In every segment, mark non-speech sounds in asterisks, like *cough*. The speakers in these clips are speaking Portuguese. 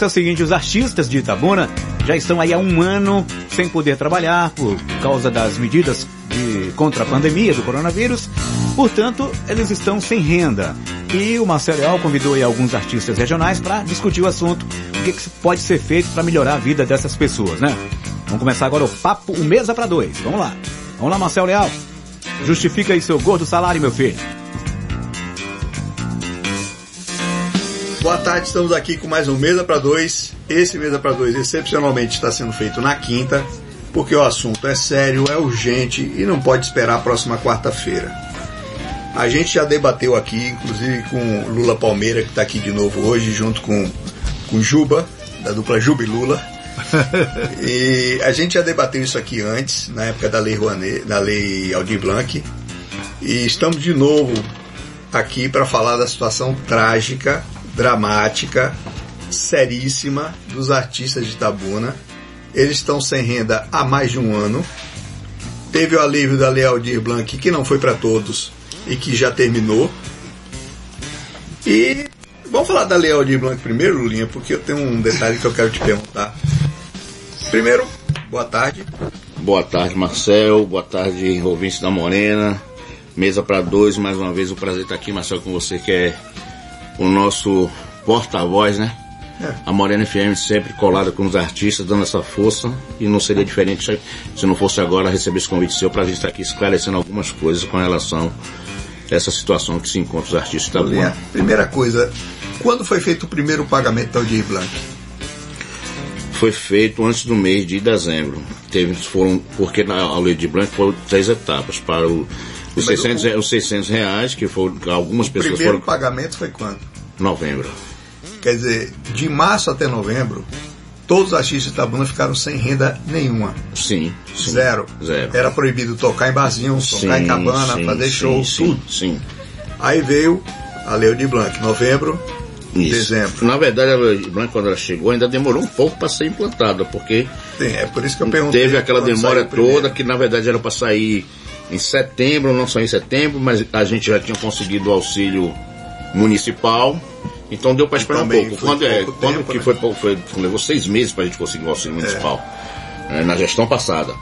é o seguinte, os artistas de Itabuna já estão aí há um ano sem poder trabalhar por causa das medidas de, contra a pandemia do coronavírus. Portanto, eles estão sem renda. E o Marcelo convidou aí alguns artistas regionais para discutir o assunto, o que, que pode ser feito para melhorar a vida dessas pessoas, né? Vamos começar agora o papo, o mesa para dois. Vamos lá. Vamos lá, Marcelo Leal. Justifica aí seu gordo salário, meu filho. Boa tarde, estamos aqui com mais um Mesa para Dois. Esse Mesa para Dois excepcionalmente está sendo feito na quinta, porque o assunto é sério, é urgente e não pode esperar a próxima quarta-feira. A gente já debateu aqui, inclusive com Lula Palmeira, que está aqui de novo hoje, junto com, com Juba, da dupla Juba e Lula. *laughs* e a gente já debateu isso aqui antes, na época da Lei Rouanet, da Lei Aldir Blanc. E estamos de novo aqui para falar da situação trágica dramática, seríssima dos artistas de Tabuna. Eles estão sem renda há mais de um ano. Teve o alívio da Lei Aldir Blanc, que não foi para todos e que já terminou. E vamos falar da Lei Aldir Blanc primeiro, Lulinha, porque eu tenho um detalhe que eu quero te perguntar. Primeiro, boa tarde. Boa tarde, Marcel. Boa tarde, ouvintes da Morena. Mesa para dois, mais uma vez, um prazer estar aqui, Marcel, com você, que é o nosso porta-voz, né? É. A Morena FM sempre colada com os artistas, dando essa força, e não seria diferente se não fosse agora receber esse convite seu para a gente estar aqui esclarecendo algumas coisas com relação a essa situação que se encontra os artistas da Lua. Primeira coisa, quando foi feito o primeiro pagamento da Aldir Blanc? Foi feito antes do mês de dezembro. Teve, foram, porque na Lei de Blanc foram três etapas. Para o os 600, o, os 600 reais, que foram, algumas pessoas foram... O primeiro pagamento foi quando? Novembro. Quer dizer, de março até novembro, todos os artistas de Itabuna ficaram sem renda nenhuma. Sim, sim. Zero. Zero. Era proibido tocar em barzinho, tocar sim, em cabana, sim, fazer show, sim, tudo. Sim. Aí veio a Lei de Blanc, novembro, Isso. dezembro. Na verdade, a Lei de Blanc, quando ela chegou, ainda demorou um pouco para ser implantada, porque. Sim, é por isso que eu perguntei. Teve aquela demora toda, que na verdade era para sair em setembro, não só em setembro, mas a gente já tinha conseguido o auxílio municipal. Então deu para esperar um pouco. Quando, é, tempo, quando que né? foi, foi, levou seis meses para a gente conseguir o auxílio municipal é. É, na gestão passada.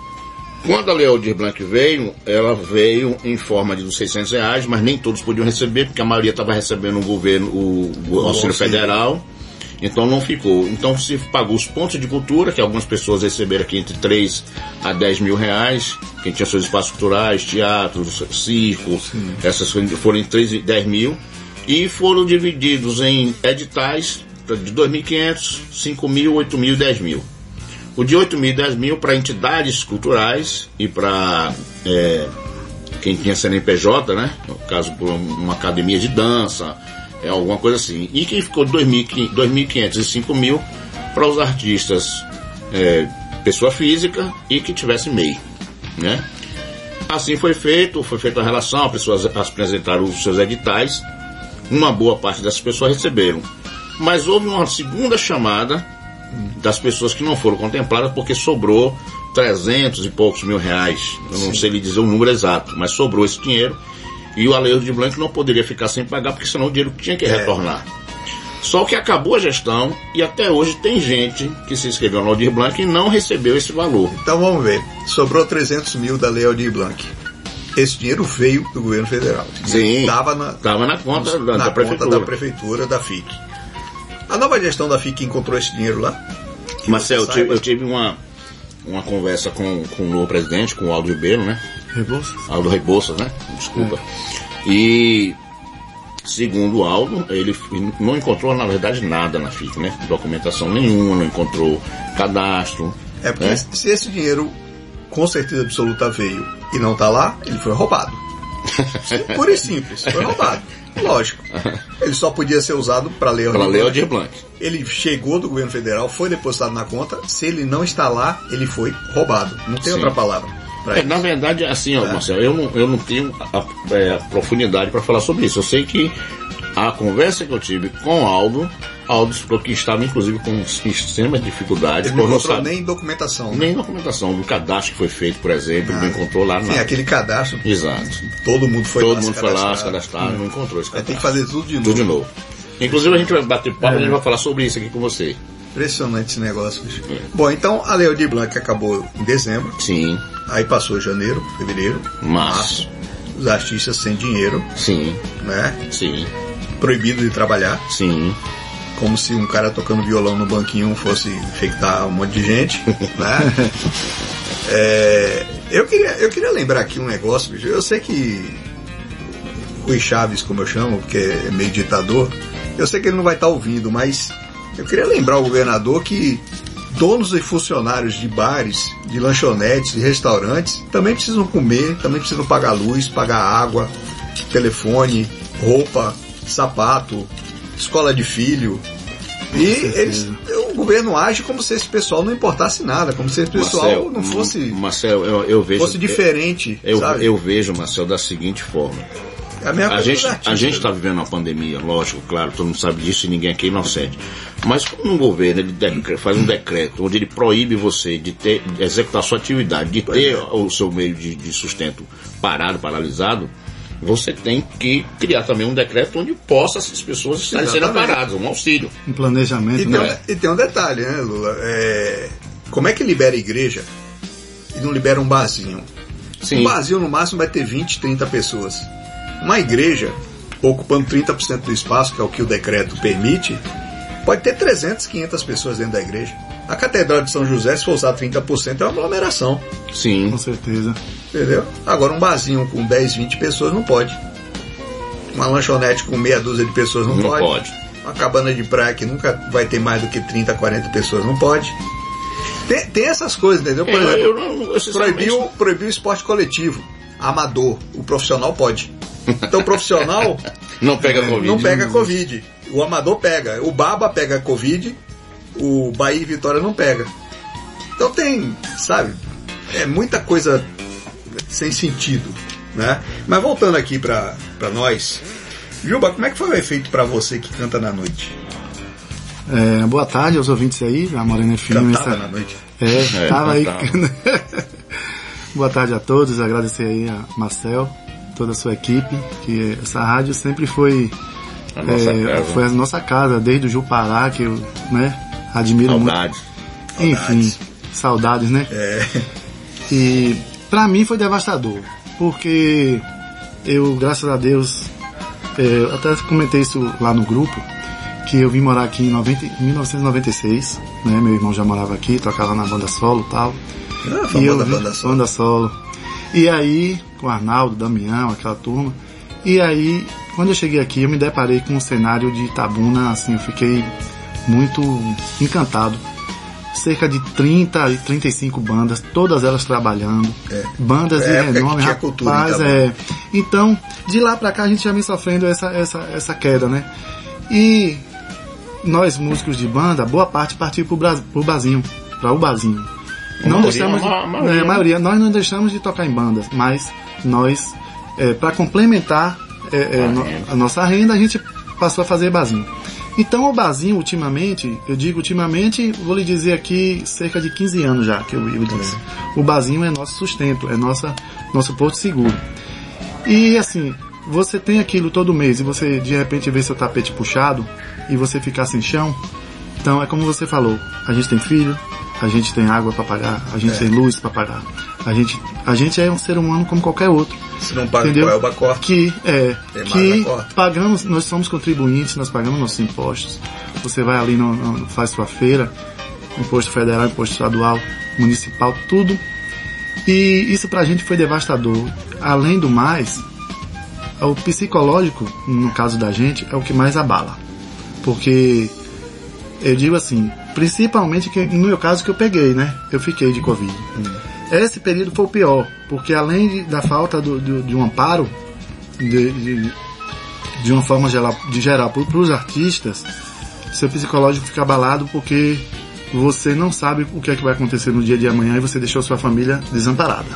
Quando a Lei Aldir Blanc veio, ela veio em forma de 600 reais, mas nem todos podiam receber, porque a maioria estava recebendo o governo, o, o auxílio, auxílio federal. Então não ficou. Então se pagou os pontos de cultura, que algumas pessoas receberam aqui entre 3 a 10 mil reais, quem tinha seus espaços culturais, teatros, circo, Sim. essas foram em 3 e 10 mil, e foram divididos em editais de 2.500, 5 mil, 8 mil e 10 mil. O de 8 mil e 10 mil para entidades culturais e para é, quem tinha CNPJ, né? No caso, por uma academia de dança, é alguma coisa assim. E que ficou 2.500 e 5 mil para os artistas é, pessoa física e que tivesse MEI, né? Assim foi feito, foi feita a relação, as pessoas apresentaram os seus editais, uma boa parte dessas pessoas receberam. Mas houve uma segunda chamada das pessoas que não foram contempladas porque sobrou 300 e poucos mil reais. Eu não Sim. sei lhe dizer o número exato, mas sobrou esse dinheiro e o Alejo de Blanc não poderia ficar sem pagar, porque senão o dinheiro tinha que é. retornar. Só que acabou a gestão e até hoje tem gente que se inscreveu no Aldir Blanc e não recebeu esse valor. Então vamos ver. Sobrou 300 mil da Lei Aldir Blanc. Esse dinheiro veio do governo federal. Sim. Estava na, tava na conta, da, na da, prefeitura. da prefeitura da FIC. A nova gestão da FIC encontrou esse dinheiro lá? Marcelo, eu tive, eu tive uma, uma conversa com, com o novo presidente, com o Aldo Ribeiro, né? Rebouças? Aldo Rebouças, né? Desculpa. É. E segundo o Aldo, ele não encontrou na verdade nada na FIC, né? Documentação nenhuma, não encontrou cadastro. É porque né? se esse dinheiro com certeza absoluta veio e não está lá, ele foi roubado. *laughs* Pura e simples, foi roubado. Lógico. Ele só podia ser usado para ler Para ler Aldir Blanc. Ele chegou do governo federal, foi depositado na conta. Se ele não está lá, ele foi roubado. Não tem Sim. outra palavra. É, na verdade, assim, ó, é. Marcelo, eu não, eu não tenho a, é, a profundidade para falar sobre isso. Eu sei que a conversa que eu tive com o Aldo, Aldo falou que estava inclusive com extremas dificuldades. Ele não encontrou sabe, nem documentação. Né? Nem documentação do cadastro que foi feito, por exemplo, ele não encontrou lá nada. Sim, aquele cadastro. Exato. Todo mundo foi todo lá. Todo mundo foi lá, se cadastrar, hum. não encontrou esse cadastro. Vai ter que fazer tudo de novo. Tudo de novo. Inclusive a gente vai bater papo, é. a gente vai falar sobre isso aqui com você. Impressionante esse negócio, bicho. É. Bom, então a Lei de Blanc acabou em dezembro. Sim. Aí passou janeiro, fevereiro, março. março. Os artistas sem dinheiro. Sim. Né? Sim. Proibido de trabalhar. Sim. Como se um cara tocando violão no banquinho fosse infectar um monte de gente. *laughs* né? É, eu, queria, eu queria lembrar aqui um negócio, bicho. Eu sei que Rui Chaves, como eu chamo, porque é meio ditador, eu sei que ele não vai estar ouvindo, mas eu queria lembrar ao governador que donos e funcionários de bares, de lanchonetes, de restaurantes também precisam comer, também precisam pagar luz, pagar água, telefone, roupa, sapato, escola de filho. E eles, o governo age como se esse pessoal não importasse nada, como se esse pessoal Marcel, não fosse, Marcel, eu, eu vejo, fosse diferente. Eu, eu, eu vejo, Marcel, da seguinte forma é a, a gente a gente está vivendo uma pandemia, lógico, claro, todo mundo sabe disso e ninguém aqui é inocente. Mas quando um governo ele faz um decreto onde ele proíbe você de ter de executar sua atividade, de ter é. o seu meio de, de sustento parado, paralisado, você tem que criar também um decreto onde possa essas pessoas estarem sendo paradas, um auxílio. Um planejamento, e né? Tem, e tem um detalhe, né, Lula? É, como é que libera a igreja e não libera um barzinho? Sim. Um barzinho no máximo vai ter 20, 30 pessoas. Uma igreja, ocupando 30% do espaço, que é o que o decreto permite, pode ter 300, 500 pessoas dentro da igreja. A Catedral de São José, se for usar 30%, é uma aglomeração. Sim. Com certeza. Entendeu? Agora, um barzinho com 10, 20 pessoas não pode. Uma lanchonete com meia dúzia de pessoas não, não pode. pode. Uma cabana de praia que nunca vai ter mais do que 30, 40 pessoas não pode. Tem, tem essas coisas, entendeu? Por é, exemplo, eu, eu, eu, proibiu, proibiu o esporte coletivo. Amador. O profissional pode. Então o profissional *laughs* não pega Covid. Não pega Covid. O amador pega. O Baba pega Covid, o Bahia e Vitória não pega. Então tem, sabe, é muita coisa sem sentido, né? Mas voltando aqui para nós, Juba, como é que foi o efeito para você que canta na noite? É, boa tarde aos ouvintes aí, a Morena FM. Cantava essa... na noite. É, é tava aí. *laughs* boa tarde a todos, agradecer aí a Marcel toda a sua equipe, que essa rádio sempre foi a nossa, é, casa. Foi a nossa casa, desde o Jupará, que eu né, admiro saudades. muito. Enfim, saudades, né? É. E para mim foi devastador, porque eu, graças a Deus, é, até comentei isso lá no grupo, que eu vim morar aqui em 90, 1996, né? Meu irmão já morava aqui, tocava na banda solo e tal. Ah, e eu vim, banda solo. Banda solo. E aí, com o Arnaldo, Damião, aquela turma. E aí, quando eu cheguei aqui, eu me deparei com um cenário de Itabuna, assim, eu fiquei muito encantado. Cerca de 30 e 35 bandas, todas elas trabalhando. É. Bandas é, de renome, rapaz, é. Então, de lá pra cá a gente já vem sofrendo essa, essa, essa queda, né? E nós, músicos de banda, boa parte partiu pro, Bra pro Bazinho, pra o Bazinho não maioria, deixamos, a maioria, né, a maioria, nós não deixamos de tocar em bandas, mas nós, é, para complementar é, é, no, a nossa renda, a gente passou a fazer bazinho. Então o bazinho, ultimamente, eu digo ultimamente, vou lhe dizer aqui, cerca de 15 anos já que eu, eu disse. O bazinho é nosso sustento, é nossa, nosso porto seguro. E assim, você tem aquilo todo mês e você de repente vê seu tapete puxado e você ficar sem chão, então é como você falou, a gente tem filho, a gente tem água para pagar, a gente é. tem luz para pagar. A gente, a gente é um ser humano como qualquer outro. Se não paga entendeu? é o corta. Que, é, que pagamos, nós somos contribuintes, nós pagamos nossos impostos. Você vai ali, no, no, faz sua feira, imposto federal, imposto estadual, municipal, tudo. E isso pra gente foi devastador. Além do mais, o psicológico, no caso da gente, é o que mais abala. Porque eu digo assim, principalmente que, no meu caso que eu peguei, né? Eu fiquei de Covid. Esse período foi o pior, porque além de, da falta do, do, de um amparo, de, de, de, uma forma geral, de geral para os artistas, seu psicológico fica abalado porque você não sabe o que é que vai acontecer no dia de amanhã e você deixou sua família desamparada.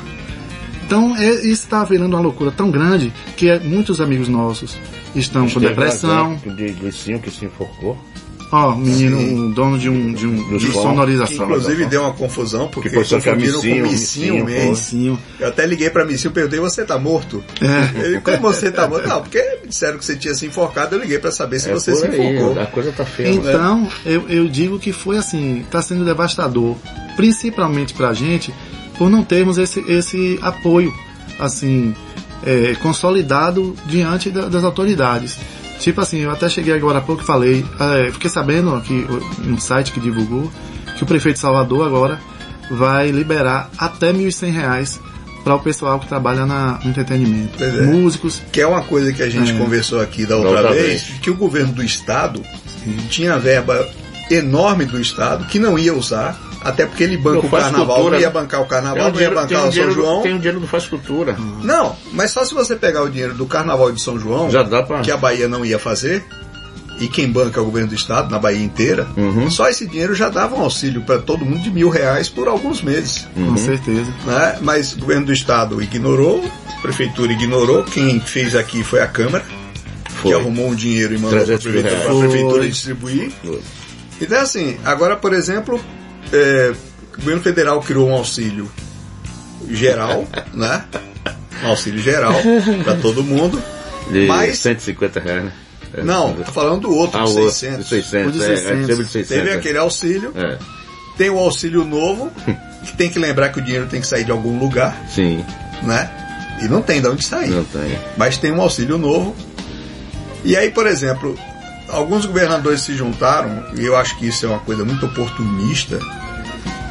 Então é, isso está virando uma loucura tão grande que é, muitos amigos nossos estão com depressão. De, de, sim, que se enforcou. Ó, oh, menino, um dono de um, de um de sonorização. Que, inclusive deu uma confusão, porque que confundiram com Missinho mesmo. Eu até liguei pra Missinho e perguntei, você tá morto? É. Ele, como você tá morto? Não, porque disseram que você tinha se enforcado, eu liguei pra saber se é você se enforcou. A coisa tá feia. Então, né? eu, eu digo que foi assim, tá sendo devastador, principalmente pra gente, por não termos esse, esse apoio, assim, é, consolidado diante da, das autoridades. Tipo assim, eu até cheguei agora há pouco e falei, é, fiquei sabendo aqui no site que divulgou que o prefeito de Salvador agora vai liberar até R$ 1.100 para o pessoal que trabalha na, no entretenimento. É. Músicos. Que é uma coisa que a gente é. conversou aqui da outra, outra vez, vez, que o governo do estado Sim. tinha verba enorme do estado que não ia usar até porque ele banca o carnaval, cultura, não ia bancar o carnaval, um não ia bancar o São João. Tem o dinheiro do Faz Cultura. Não, mas só se você pegar o dinheiro do carnaval de São João, pra... que a Bahia não ia fazer, e quem banca é o governo do estado, na Bahia inteira, uhum. só esse dinheiro já dava um auxílio para todo mundo de mil reais por alguns meses. Uhum. Com certeza. Né? Mas o governo do estado ignorou, a prefeitura ignorou, quem fez aqui foi a Câmara, foi. que arrumou um dinheiro e mandou para a prefeitura, prefeitura distribuir. Foi. Então, assim, agora, por exemplo, é, o governo federal criou um auxílio geral, *laughs* né? Um auxílio geral para todo mundo. De mas, 150 reais, né? É, não, tô falando do outro, ah, de 600. De 600, de 600. É, é, de 600 Teve é. aquele auxílio, é. tem o auxílio novo, que tem que lembrar que o dinheiro tem que sair de algum lugar. Sim. Né? E não tem de onde sair. Não tem. Mas tem um auxílio novo. E aí, por exemplo, alguns governadores se juntaram, e eu acho que isso é uma coisa muito oportunista,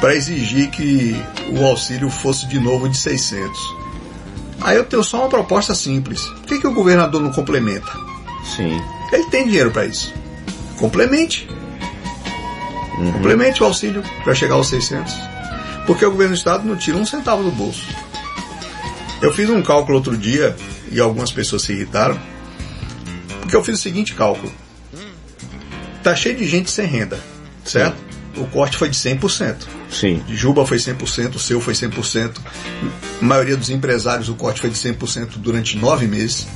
para exigir que o auxílio fosse de novo de 600. Aí eu tenho só uma proposta simples. Por que, que o governador não complementa? Sim. Ele tem dinheiro para isso. Complemente. Uhum. Complemente o auxílio para chegar aos 600. Porque o governo do estado não tira um centavo do bolso. Eu fiz um cálculo outro dia e algumas pessoas se irritaram. Porque eu fiz o seguinte cálculo. Tá cheio de gente sem renda, certo? Sim o corte foi de 100%. Sim. De Juba foi 100%, o seu foi 100%. A maioria dos empresários, o corte foi de 100% durante nove meses.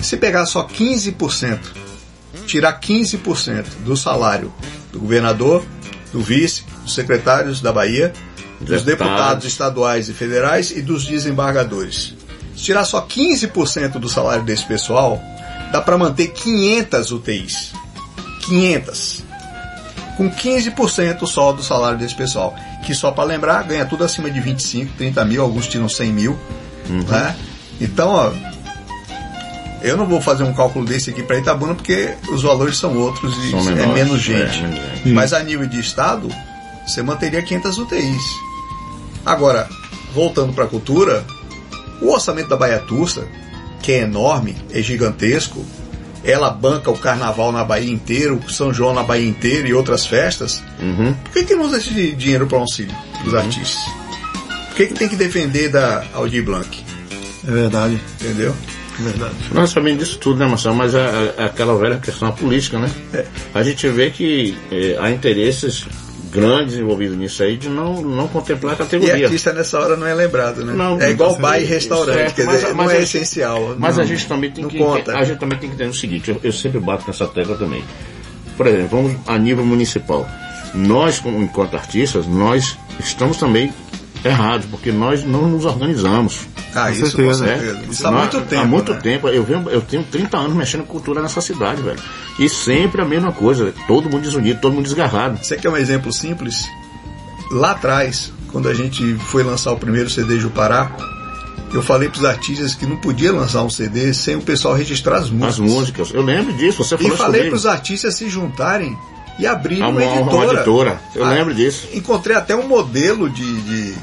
Se pegar só 15%, tirar 15% do salário do governador, do vice, dos secretários da Bahia, dos deputados estaduais e federais e dos desembargadores. Se tirar só 15% do salário desse pessoal, dá para manter 500 UTIs. 500 com 15% só do salário desse pessoal. Que só para lembrar, ganha tudo acima de 25, 30 mil, alguns tiram 100 mil. Uhum. Né? Então, ó, eu não vou fazer um cálculo desse aqui para Itabuna porque os valores são outros e são é menos gente. É, Mas a nível de estado, você manteria 500 UTIs. Agora, voltando para a cultura, o orçamento da Baia Tursa, que é enorme, é gigantesco, ela banca o carnaval na Bahia inteira, o São João na Bahia inteira e outras festas, uhum. por que, que não usa esse dinheiro para auxílio dos uhum. artistas? Por que, que tem que defender da Aldir Blanc? É verdade. Entendeu? É verdade. Nós sabemos disso tudo, né, Marcelo? Mas é, é aquela velha questão política, né? É. A gente vê que é, há interesses grandes envolvidos nisso aí de não, não contemplar a categoria. E artista nessa hora não é lembrado, né? Não, é igual bar e restaurante, certo, quer dizer, mas, não é essencial. Mas não, a gente também tem que conta. a gente também tem que entender o seguinte, eu, eu sempre bato nessa tecla também. Por exemplo, vamos a nível municipal. Nós, como, enquanto artistas, nós estamos também errados, porque nós não nos organizamos. Ah, com isso certeza. com certeza. Isso há muito tempo. Há muito né? tempo. Eu, venho, eu tenho 30 anos mexendo com cultura nessa cidade, velho. E sempre a mesma coisa. Todo mundo desunido, todo mundo desgarrado. Você quer um exemplo simples? Lá atrás, quando a gente foi lançar o primeiro CD Jupará, eu falei para os artistas que não podia lançar um CD sem o pessoal registrar as músicas. As músicas, eu lembro disso, você falou E falei para os artistas se juntarem e abrirem uma, uma, editora. Uma editora. Eu ah, lembro disso. Encontrei até um modelo de, de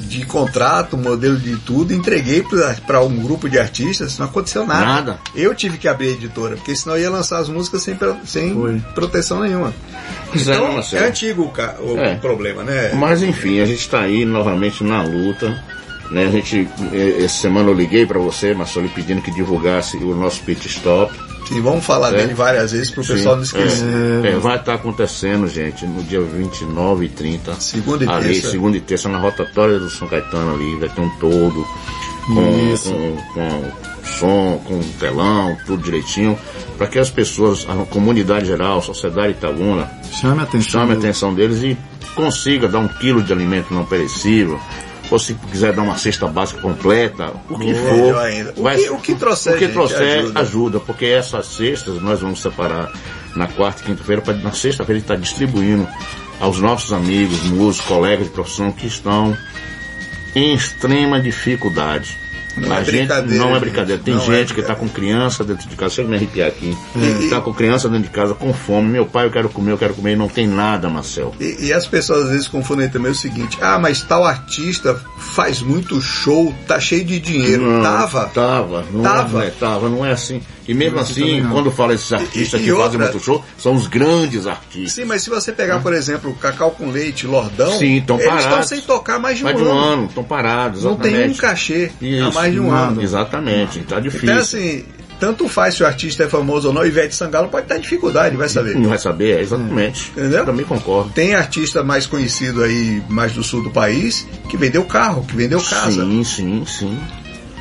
de contrato, modelo de tudo, entreguei para um grupo de artistas, não aconteceu nada. Nada. Eu tive que abrir a editora, porque senão eu ia lançar as músicas sem, sem proteção nenhuma. Então, é, é antigo o, o é. problema, né? Mas enfim, a gente está aí novamente na luta. Né? A gente, essa semana eu liguei para você, Marcelo, pedindo que divulgasse o nosso pit stop. Sim, vamos falar é. dele várias vezes para o pessoal não esquecer. É, é, vai estar tá acontecendo, gente, no dia 29 e 30. Segunda e ali, terça. Segunda e terça, na rotatória do São Caetano ali, vai ter um todo com, com, com som, com telão, tudo direitinho, para que as pessoas, a comunidade geral, a sociedade Itabuna, chame a atenção, chame a atenção deles e consiga dar um quilo de alimento não perecível, ou se quiser dar uma cesta básica completa, o que for. O, vai, que, o que trouxer, o que trouxer ajuda. ajuda. porque essas cestas nós vamos separar na quarta e quinta-feira, na sexta-feira estar distribuindo aos nossos amigos, músicos, colegas de profissão que estão em extrema dificuldade. Não a é gente não é brincadeira. Tem gente é que está com criança dentro de casa, chega me arrepiar aqui. Está é. com criança dentro de casa com fome. Meu pai, eu quero comer, eu quero comer, e não tem nada, Marcel. E, e, as pessoas às vezes confundem também o seguinte: ah, mas tal artista faz muito show, tá cheio de dinheiro. Não, tava? Tava. Não tava. É, tava, não é assim. E mesmo assim, quando fala esses artistas e, e que outra... fazem muito show, são os grandes artistas. Sim, mas se você pegar, hum. por exemplo, Cacau com Leite, Lordão, Sim, estão parados. estão sem tocar mais de um mais ano. Mais de um ano, estão parados. Exatamente. Não tem um cachê Isso, há mais de um ano. Exatamente, tá difícil. Então, assim, tanto faz se o artista é famoso ou não, Ivete Sangalo pode estar em dificuldade, vai saber. Não vai saber, é, exatamente. Entendeu? também concordo. Tem artista mais conhecido aí, mais do sul do país, que vendeu carro, que vendeu casa. Sim, sim, sim.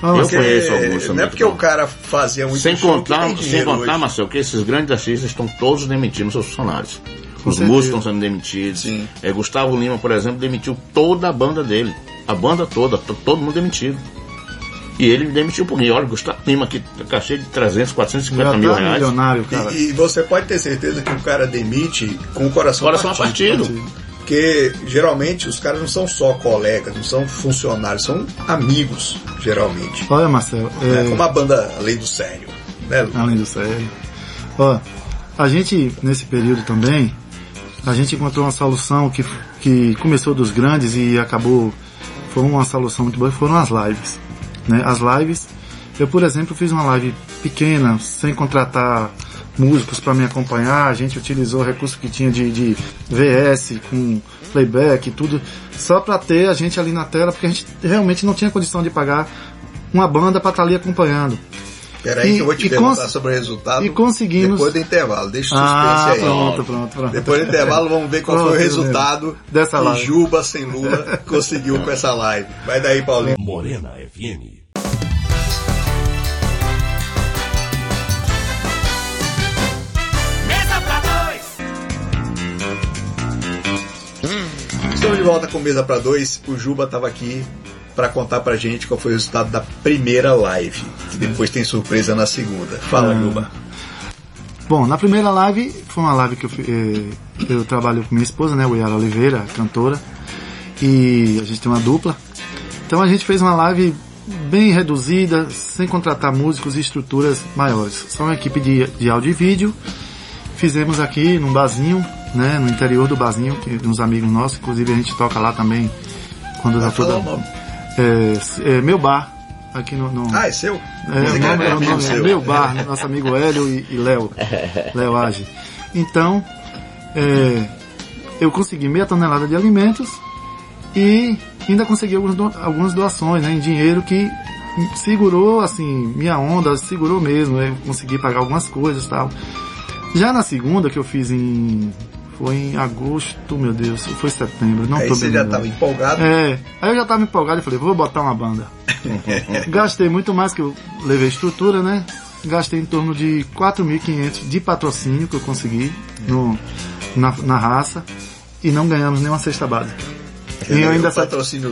Ah, eu conheço alguns também. Não é porque o cara fazia muito Sem contar, sem contar, hoje. Marcel, que esses grandes artistas estão todos demitindo seus funcionários. Os músicos estão sendo demitidos. Sim. É, Gustavo Lima, por exemplo, demitiu toda a banda dele. A banda toda, todo mundo demitido. E ele demitiu por mim. Olha, Gustavo Lima aqui, cachê de 300, 450 mil tá reais. Milionário, cara. E, e, você pode ter certeza que o cara demite com o coração, coração partido. partido. Porque geralmente os caras não são só colegas, não são funcionários, são amigos, geralmente. Olha, Marcelo. É, é... Como a banda Além do Sério. Né, Além do Sério. Ó, a gente, nesse período também, a gente encontrou uma solução que, que começou dos grandes e acabou, foi uma solução muito boa, foram as lives né? As lives, eu por exemplo fiz uma live pequena, sem contratar músicos para me acompanhar, a gente utilizou o recurso que tinha de, de VS com playback e tudo, só para ter a gente ali na tela, porque a gente realmente não tinha condição de pagar uma banda para estar tá ali acompanhando. Peraí que eu vou te perguntar sobre o resultado e conseguimos... depois do intervalo. Deixa o suspense ah, aí. Pronto, pronto, pronto. Depois do intervalo vamos ver qual pronto, foi o resultado dessa live. que Juba sem Lula conseguiu com essa live. Vai daí, Paulinho. Morena FM. Estamos de volta com Mesa para Dois. O Juba estava aqui para contar pra gente qual foi o resultado da primeira live. Que depois tem surpresa na segunda. Fala, ah. Juba. Bom, na primeira live, foi uma live que eu, eh, eu trabalho com minha esposa, né, o Yara Oliveira, cantora, e a gente tem uma dupla. Então a gente fez uma live bem reduzida, sem contratar músicos e estruturas maiores. Só uma equipe de, de áudio e vídeo. Fizemos aqui num barzinho, né, no interior do barzinho, que uns amigos nossos, inclusive a gente toca lá também quando dá toda. É, é, meu bar, aqui no, no. Ah, é seu? É, o nome, é, o nome é meu bar, nosso amigo Hélio e, e Léo. *laughs* Léo Age. Então, é, eu consegui meia tonelada de alimentos e ainda consegui algumas, do, algumas doações né, em dinheiro que segurou assim minha onda, segurou mesmo, eu consegui pagar algumas coisas tal. Já na segunda que eu fiz em foi em agosto, meu Deus, foi setembro, não Aí tô você já estava empolgado? É, aí eu já estava empolgado e falei, vou botar uma banda. *laughs* Gastei muito mais que eu levei estrutura, né? Gastei em torno de 4.500 de patrocínio que eu consegui no, na, na raça e não ganhamos nenhuma cesta básica. E eu ainda, sa...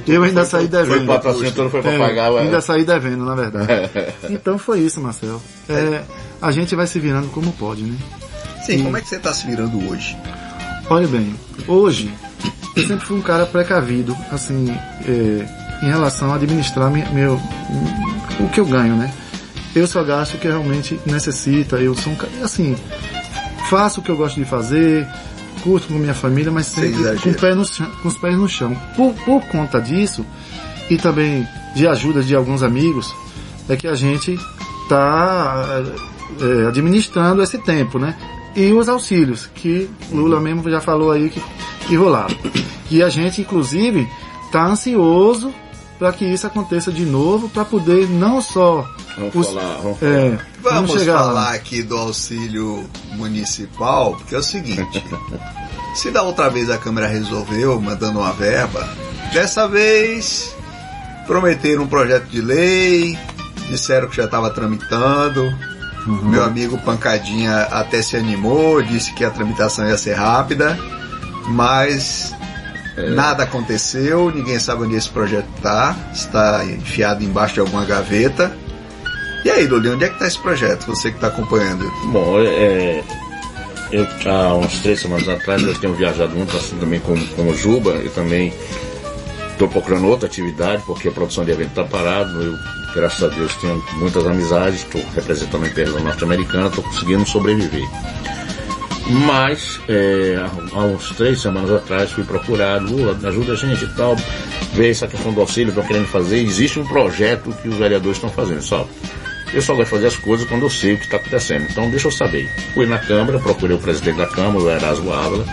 eu ainda saí devendo. Foi o patrocínio todo foi para é, pagar. Ainda saí devendo, na verdade. *laughs* então foi isso, Marcelo. É, a gente vai se virando como pode, né? Sim, e... como é que você está se virando hoje? Olha bem, hoje eu sempre fui um cara precavido, assim, é, em relação a administrar meu, meu, o que eu ganho, né? Eu só gasto o que realmente necessita, eu sou um cara, assim, faço o que eu gosto de fazer, curto com minha família, mas sempre com, pé no, com, os pés no chão. Por, por conta disso, e também de ajuda de alguns amigos, é que a gente está é, administrando esse tempo, né? E os auxílios, que Lula mesmo já falou aí que, que rolaram. E a gente, inclusive, está ansioso para que isso aconteça de novo, para poder não só. Vamos os, falar, vamos, é, vamos, vamos falar lá. aqui do auxílio municipal, porque é o seguinte: *laughs* se da outra vez a Câmara resolveu, mandando uma verba, dessa vez prometeram um projeto de lei, disseram que já estava tramitando. Uhum. Meu amigo Pancadinha até se animou, disse que a tramitação ia ser rápida, mas é. nada aconteceu, ninguém sabe onde esse projeto está, está enfiado embaixo de alguma gaveta. E aí, Luli, onde é que está esse projeto? Você que está acompanhando? Bom, é, eu há uns três semanas atrás eu tenho viajado muito assim também com, com o Juba e também estou procurando outra atividade porque a produção de evento está parada. Eu, graças a Deus, tenho muitas amizades, estou representando a empresa norte-americana, estou conseguindo sobreviver. Mas, é, há uns três semanas atrás, fui procurado, Lula, ajuda a gente e tal, ver essa questão do auxílio, estão querendo fazer. Existe um projeto que os vereadores estão fazendo, só eu só gosto de fazer as coisas quando eu sei o que está acontecendo. Então deixa eu saber. Fui na Câmara, procurei o presidente da Câmara, o Erasmo Ávila,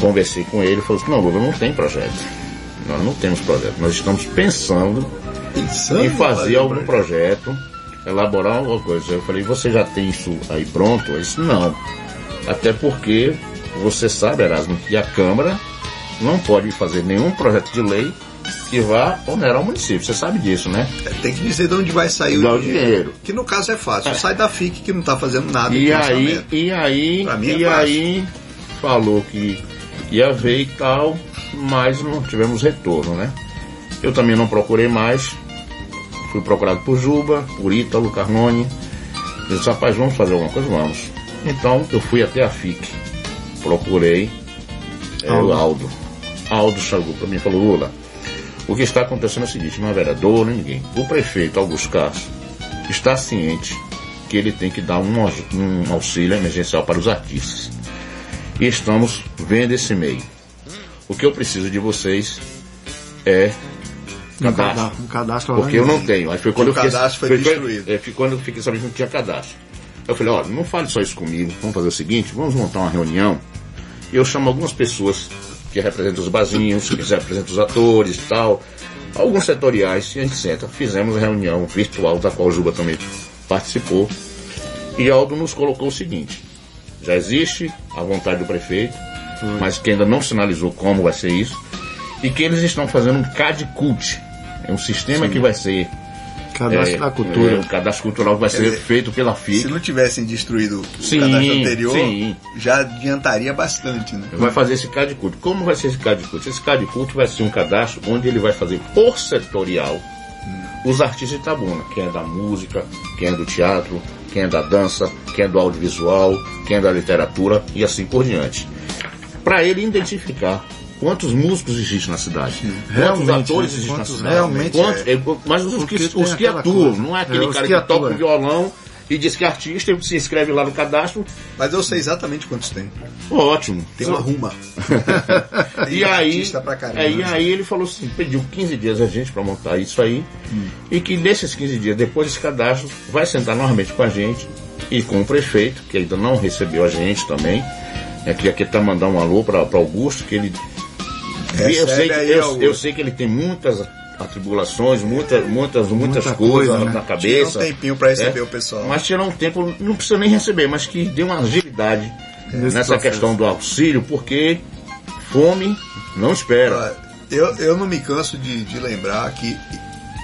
conversei com ele, falou assim, não, Lula, não tem projeto. Nós não temos projeto. Nós estamos pensando, pensando em fazer algum projeto, elaborar alguma coisa. Eu falei, você já tem isso aí pronto? Eu disse, não. Até porque você sabe, Erasmo, que a Câmara não pode fazer nenhum projeto de lei que vá onerar o município. Você sabe disso, né? É, tem que dizer de onde vai sair o dinheiro. dinheiro. Que no caso é fácil. É. Sai da FIC que não está fazendo nada. E aí, e aí, é e aí falou que ia ver e tal, mas não tivemos retorno, né? Eu também não procurei mais. Fui procurado por Juba, por Ítalo, Carnone. Disse, rapaz, vamos fazer alguma coisa? Vamos. Então eu fui até a FIC. Procurei é, o Aldo. Aldo chegou para mim e falou, Lula, o que está acontecendo é o seguinte, não é vereador, nem ninguém. O prefeito Augusto Castro está ciente que ele tem que dar um, um auxílio emergencial para os artistas. E estamos vendo esse meio. O que eu preciso de vocês é um cadastro. Um cadastro porque eu não tenho. Aí foi quando o eu fiquei, cadastro foi, foi destruído. É, foi quando eu fiquei sabendo que não tinha cadastro. Eu falei, olha, não fale só isso comigo, vamos fazer o seguinte, vamos montar uma reunião. E eu chamo algumas pessoas que representa os bazinhos, que representa os atores e tal, alguns setoriais, e a gente senta. Fizemos a reunião virtual, da qual o Juba também participou, e Aldo nos colocou o seguinte: já existe a vontade do prefeito, hum. mas que ainda não sinalizou como vai ser isso, e que eles estão fazendo um CAD CULT, é um sistema Sim. que vai ser Cadastro é, da cultura. É, o cadastro cultural vai ser dizer, feito pela FIC. Se não tivessem destruído sim, o cadastro anterior, sim. já adiantaria bastante, né? Vai fazer esse CAD culto. Como vai ser esse CAD culto? Esse CAD culto vai ser um cadastro onde ele vai fazer por setorial hum. os artistas de Tabuna, quem é da música, quem é do teatro, quem é da dança, quem é do audiovisual, quem é da literatura e assim por diante. Para ele identificar quantos músicos existem na cidade, quantos atores né? existem na cidade, realmente quantos, é, mas os que, os que atuam, coisa. não é aquele é, cara que, que toca o violão e diz que é artista se inscreve lá no cadastro. Mas eu sei exatamente quantos tem. Ótimo. Tem uma ruma. *laughs* tem e aí, é, e aí ele falou assim, pediu 15 dias a gente para montar isso aí hum. e que nesses 15 dias, depois desse cadastro, vai sentar normalmente com a gente e com o prefeito, que ainda não recebeu a gente também. É, queria aqui tá mandar um alô para Augusto, que ele eu sei, que, eu, eu, sei que ele tem muitas atribulações, muitas, muitas, muitas Muita coisas coisa, né? na cabeça. Tira um tempinho para receber é, o pessoal. Mas tirar um tempo, não precisa nem receber, mas que dê uma agilidade é, nessa processo. questão do auxílio, porque fome não espera. Eu, eu não me canso de, de lembrar que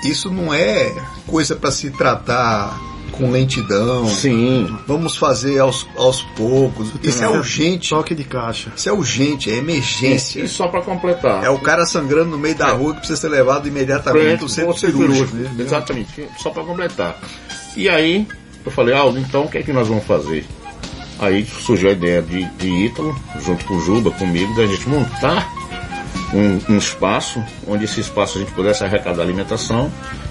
isso não é coisa para se tratar com lentidão. Sim. Vamos fazer aos, aos poucos. Isso é urgente. Toque de caixa. Isso é urgente, é emergência. E só para completar. É o cara sangrando no meio da é. rua que precisa ser levado imediatamente para o centro cirúrgico. cirúrgico. Exatamente. Só para completar. E aí, eu falei, Aldo, então o que é que nós vamos fazer? Aí surgiu a ideia de, de Ítalo, junto com o Juba, comigo, da gente montar um, um, espaço onde esse espaço a gente pudesse arrecadar alimentação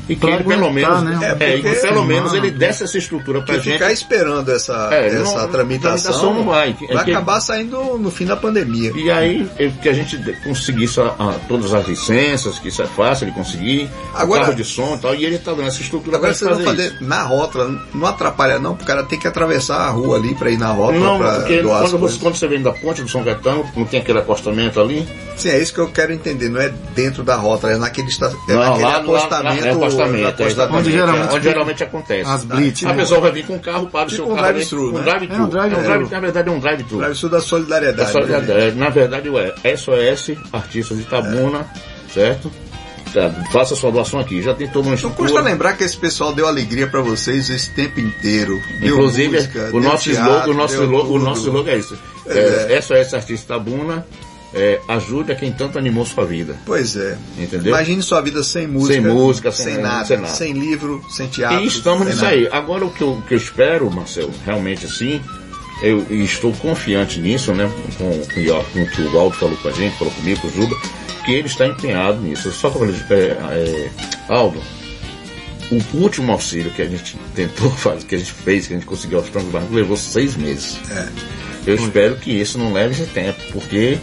e que ele, pelo menos, né? é, é, pelo menos ele desse essa estrutura pra gente. ficar esperando essa, é, essa não, tramitação, tramitação não vai. É vai acabar saindo no fim da pandemia. E aí, que a gente conseguisse a, a, todas as licenças, que isso é fácil de conseguir, agora, carro de som e tal, e ele tá dando essa estrutura agora pra fazer, fazer isso. na rótula, não atrapalha não, porque o cara tem que atravessar a rua ali pra ir na rótula não, pra porque doar quando você, quando você vem da ponte do São Gaetano, não tem aquele acostamento ali? Sim, é isso que eu quero entender, não é dentro da rótula, é naquele, é não, naquele lá, acostamento. Lá, é acostamento, é onde geralmente, onde geralmente acontece. As blitz, a né? pessoa vai vir com um carro, para o tipo seu um carro. Drive-thru, né? Um drive-thru. É um drive é um drive, na verdade é um drive-thru. Drive-thru da solidariedade. Da solidariedade. Né? Na verdade é SOS Artistas de Itabuna, certo? tá, faça sua doação aqui. Já tem todo um Não custa lembrar que esse pessoal deu alegria para vocês esse tempo inteiro. Inclusive, música, o, nosso teatro, slogan, o, nosso slogan, o nosso slogan é isso. É, é. SOS Artista Tabuna é, ajude a quem tanto animou sua vida. Pois é. Entendeu? Imagine sua vida sem música. Sem música, sem, sem, nada, sem nada. Sem livro, sem teatro. E estamos nisso aí. Agora o que, eu, que eu espero, Marcelo, realmente assim, eu estou confiante nisso, né? Com, com, o que o Aldo falou com a gente, falou comigo, com o Juba, que ele está empenhado nisso. Só que eu falei, é, é, Aldo, o último auxílio que a gente tentou *laughs* fazer, que a gente fez, que a gente conseguiu aos Francos Barcos, levou seis meses. É. Eu espero que isso não leve esse tempo, porque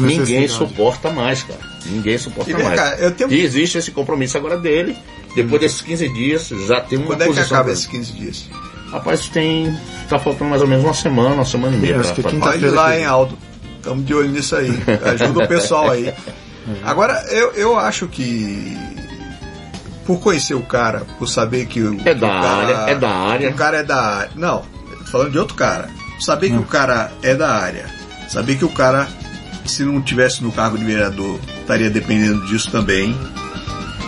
ninguém suporta mais, cara. Ninguém suporta e, mais. Cá, tenho... E existe esse compromisso agora dele. Depois desses 15 dias, já tem uma Quando posição. Quando é que acaba esses 15 dias? Rapaz, tem. Tá faltando mais ou menos uma semana, uma semana e meia. Pra, pra... Pode ir lá, hein, Aldo. Estamos de olho nisso aí. *laughs* Ajuda o pessoal aí. Agora, eu, eu acho que. Por conhecer o cara, por saber que o. É da cara, área, é da área. O cara é da área. Não, falando de outro cara. Saber que o cara é da área. Saber que o cara se não tivesse no cargo de vereador, estaria dependendo disso também.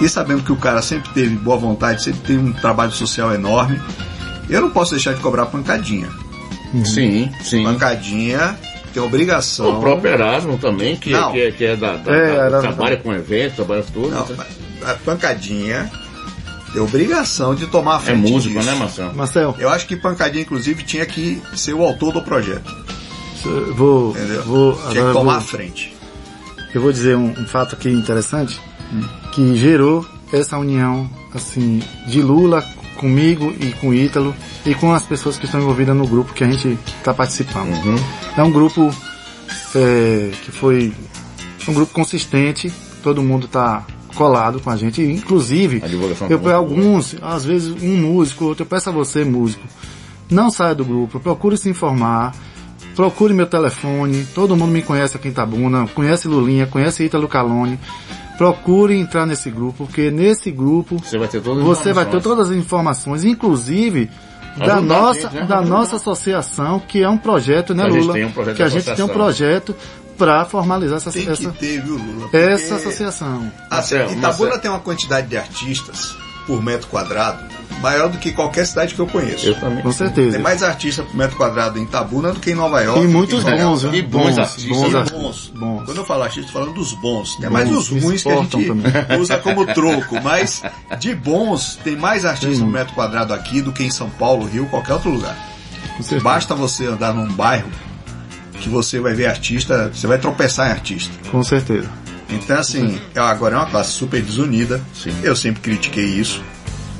E sabendo que o cara sempre teve boa vontade, sempre teve um trabalho social enorme, eu não posso deixar de cobrar pancadinha. Uhum. Sim, sim. Pancadinha tem obrigação. O próprio Erasmo também, que, não. que, que é da, da, é, da trabalha com eventos, trabalha tudo. Não, né? a pancadinha tem obrigação de tomar a frente. É músico, disso. né, Marcelo? Marcel. Eu acho que pancadinha, inclusive, tinha que ser o autor do projeto. Vou, vou Tinha que tomar vou, a frente. Eu vou dizer um, um fato aqui interessante hum. que gerou essa união assim de Lula comigo e com o Ítalo e com as pessoas que estão envolvidas no grupo que a gente está participando. Uhum. É um grupo é, que foi um grupo consistente, todo mundo está colado com a gente, inclusive eu peço alguns, às vezes um músico, outro, eu peço a você músico, não saia do grupo, procure se informar, procure meu telefone, todo mundo me conhece aqui em Tabuna, conhece Lulinha, conhece Ítalo Calone. Procure entrar nesse grupo, porque nesse grupo você vai ter todas, você vai ter todas as informações, inclusive da nossa, gente, né? da nossa associação, que é um projeto, né, Lula? Um projeto que a gente tem um projeto para formalizar essa, tem essa, ter, viu, Lula? essa associação. Assim, Itabuna tem uma quantidade de artistas por metro quadrado maior do que qualquer cidade que eu conheço. Eu também. Com certeza. Tem mais artista por metro quadrado em Tabuna do que em Nova York. E muitos bons, E bons, bons artistas. Bons, bons. bons. Quando eu falo artista, falando dos bons. Tem mais os ruins que a gente também. *laughs* usa como troco. Mas *laughs* de bons, tem mais artistas por metro quadrado aqui do que em São Paulo, Rio, qualquer outro lugar. Basta você andar num bairro que você vai ver artista, você vai tropeçar em artista. Com certeza. Então, assim, agora é uma classe super desunida. Sim. Eu sempre critiquei isso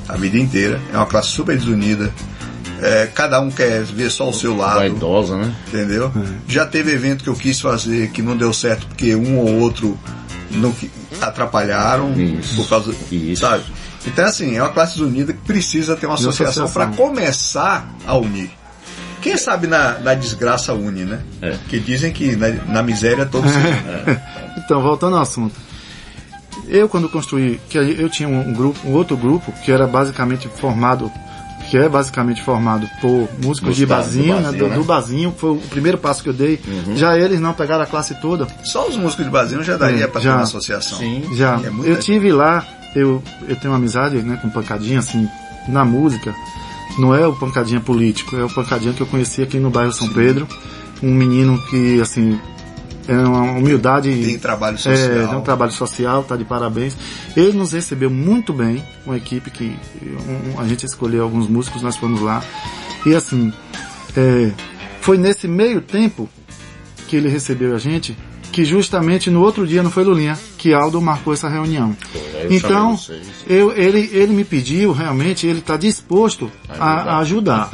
a vida inteira. É uma classe super desunida. É, cada um quer ver só o seu lado. Vaidosa, né? Entendeu? É. Já teve evento que eu quis fazer que não deu certo porque um ou outro não atrapalharam Isso. por causa. Isso. Sabe? Então, assim, é uma classe desunida que precisa ter uma associação, associação. para começar a unir. Quem sabe na, na desgraça une, né? É. Que dizem que na, na miséria todos se *laughs* é. Então, voltando ao assunto. Eu quando construí, que eu tinha um grupo, um outro grupo que era basicamente formado, que é basicamente formado por músicos de bazinho, do, bazinho, né, do, né? do bazinho, foi o primeiro passo que eu dei. Uhum. Já eles não pegaram a classe toda. Só os músicos de bazinho já daria é, para ter uma associação. Sim. Já. É eu tive lá, eu, eu tenho uma amizade né, com Pancadinha, assim, na música. Não é o Pancadinha político, é o Pancadinha que eu conheci aqui no bairro São Sim. Pedro. Um menino que, assim, é uma humildade. Tem trabalho social. É, tem um trabalho social, tá de parabéns. Ele nos recebeu muito bem, uma equipe que um, a gente escolheu alguns músicos, nós fomos lá. E assim, é, foi nesse meio tempo que ele recebeu a gente, que justamente no outro dia não foi Lulinha, que Aldo marcou essa reunião. Eu então, eu, ele, ele me pediu realmente, ele está disposto a, a ajudar.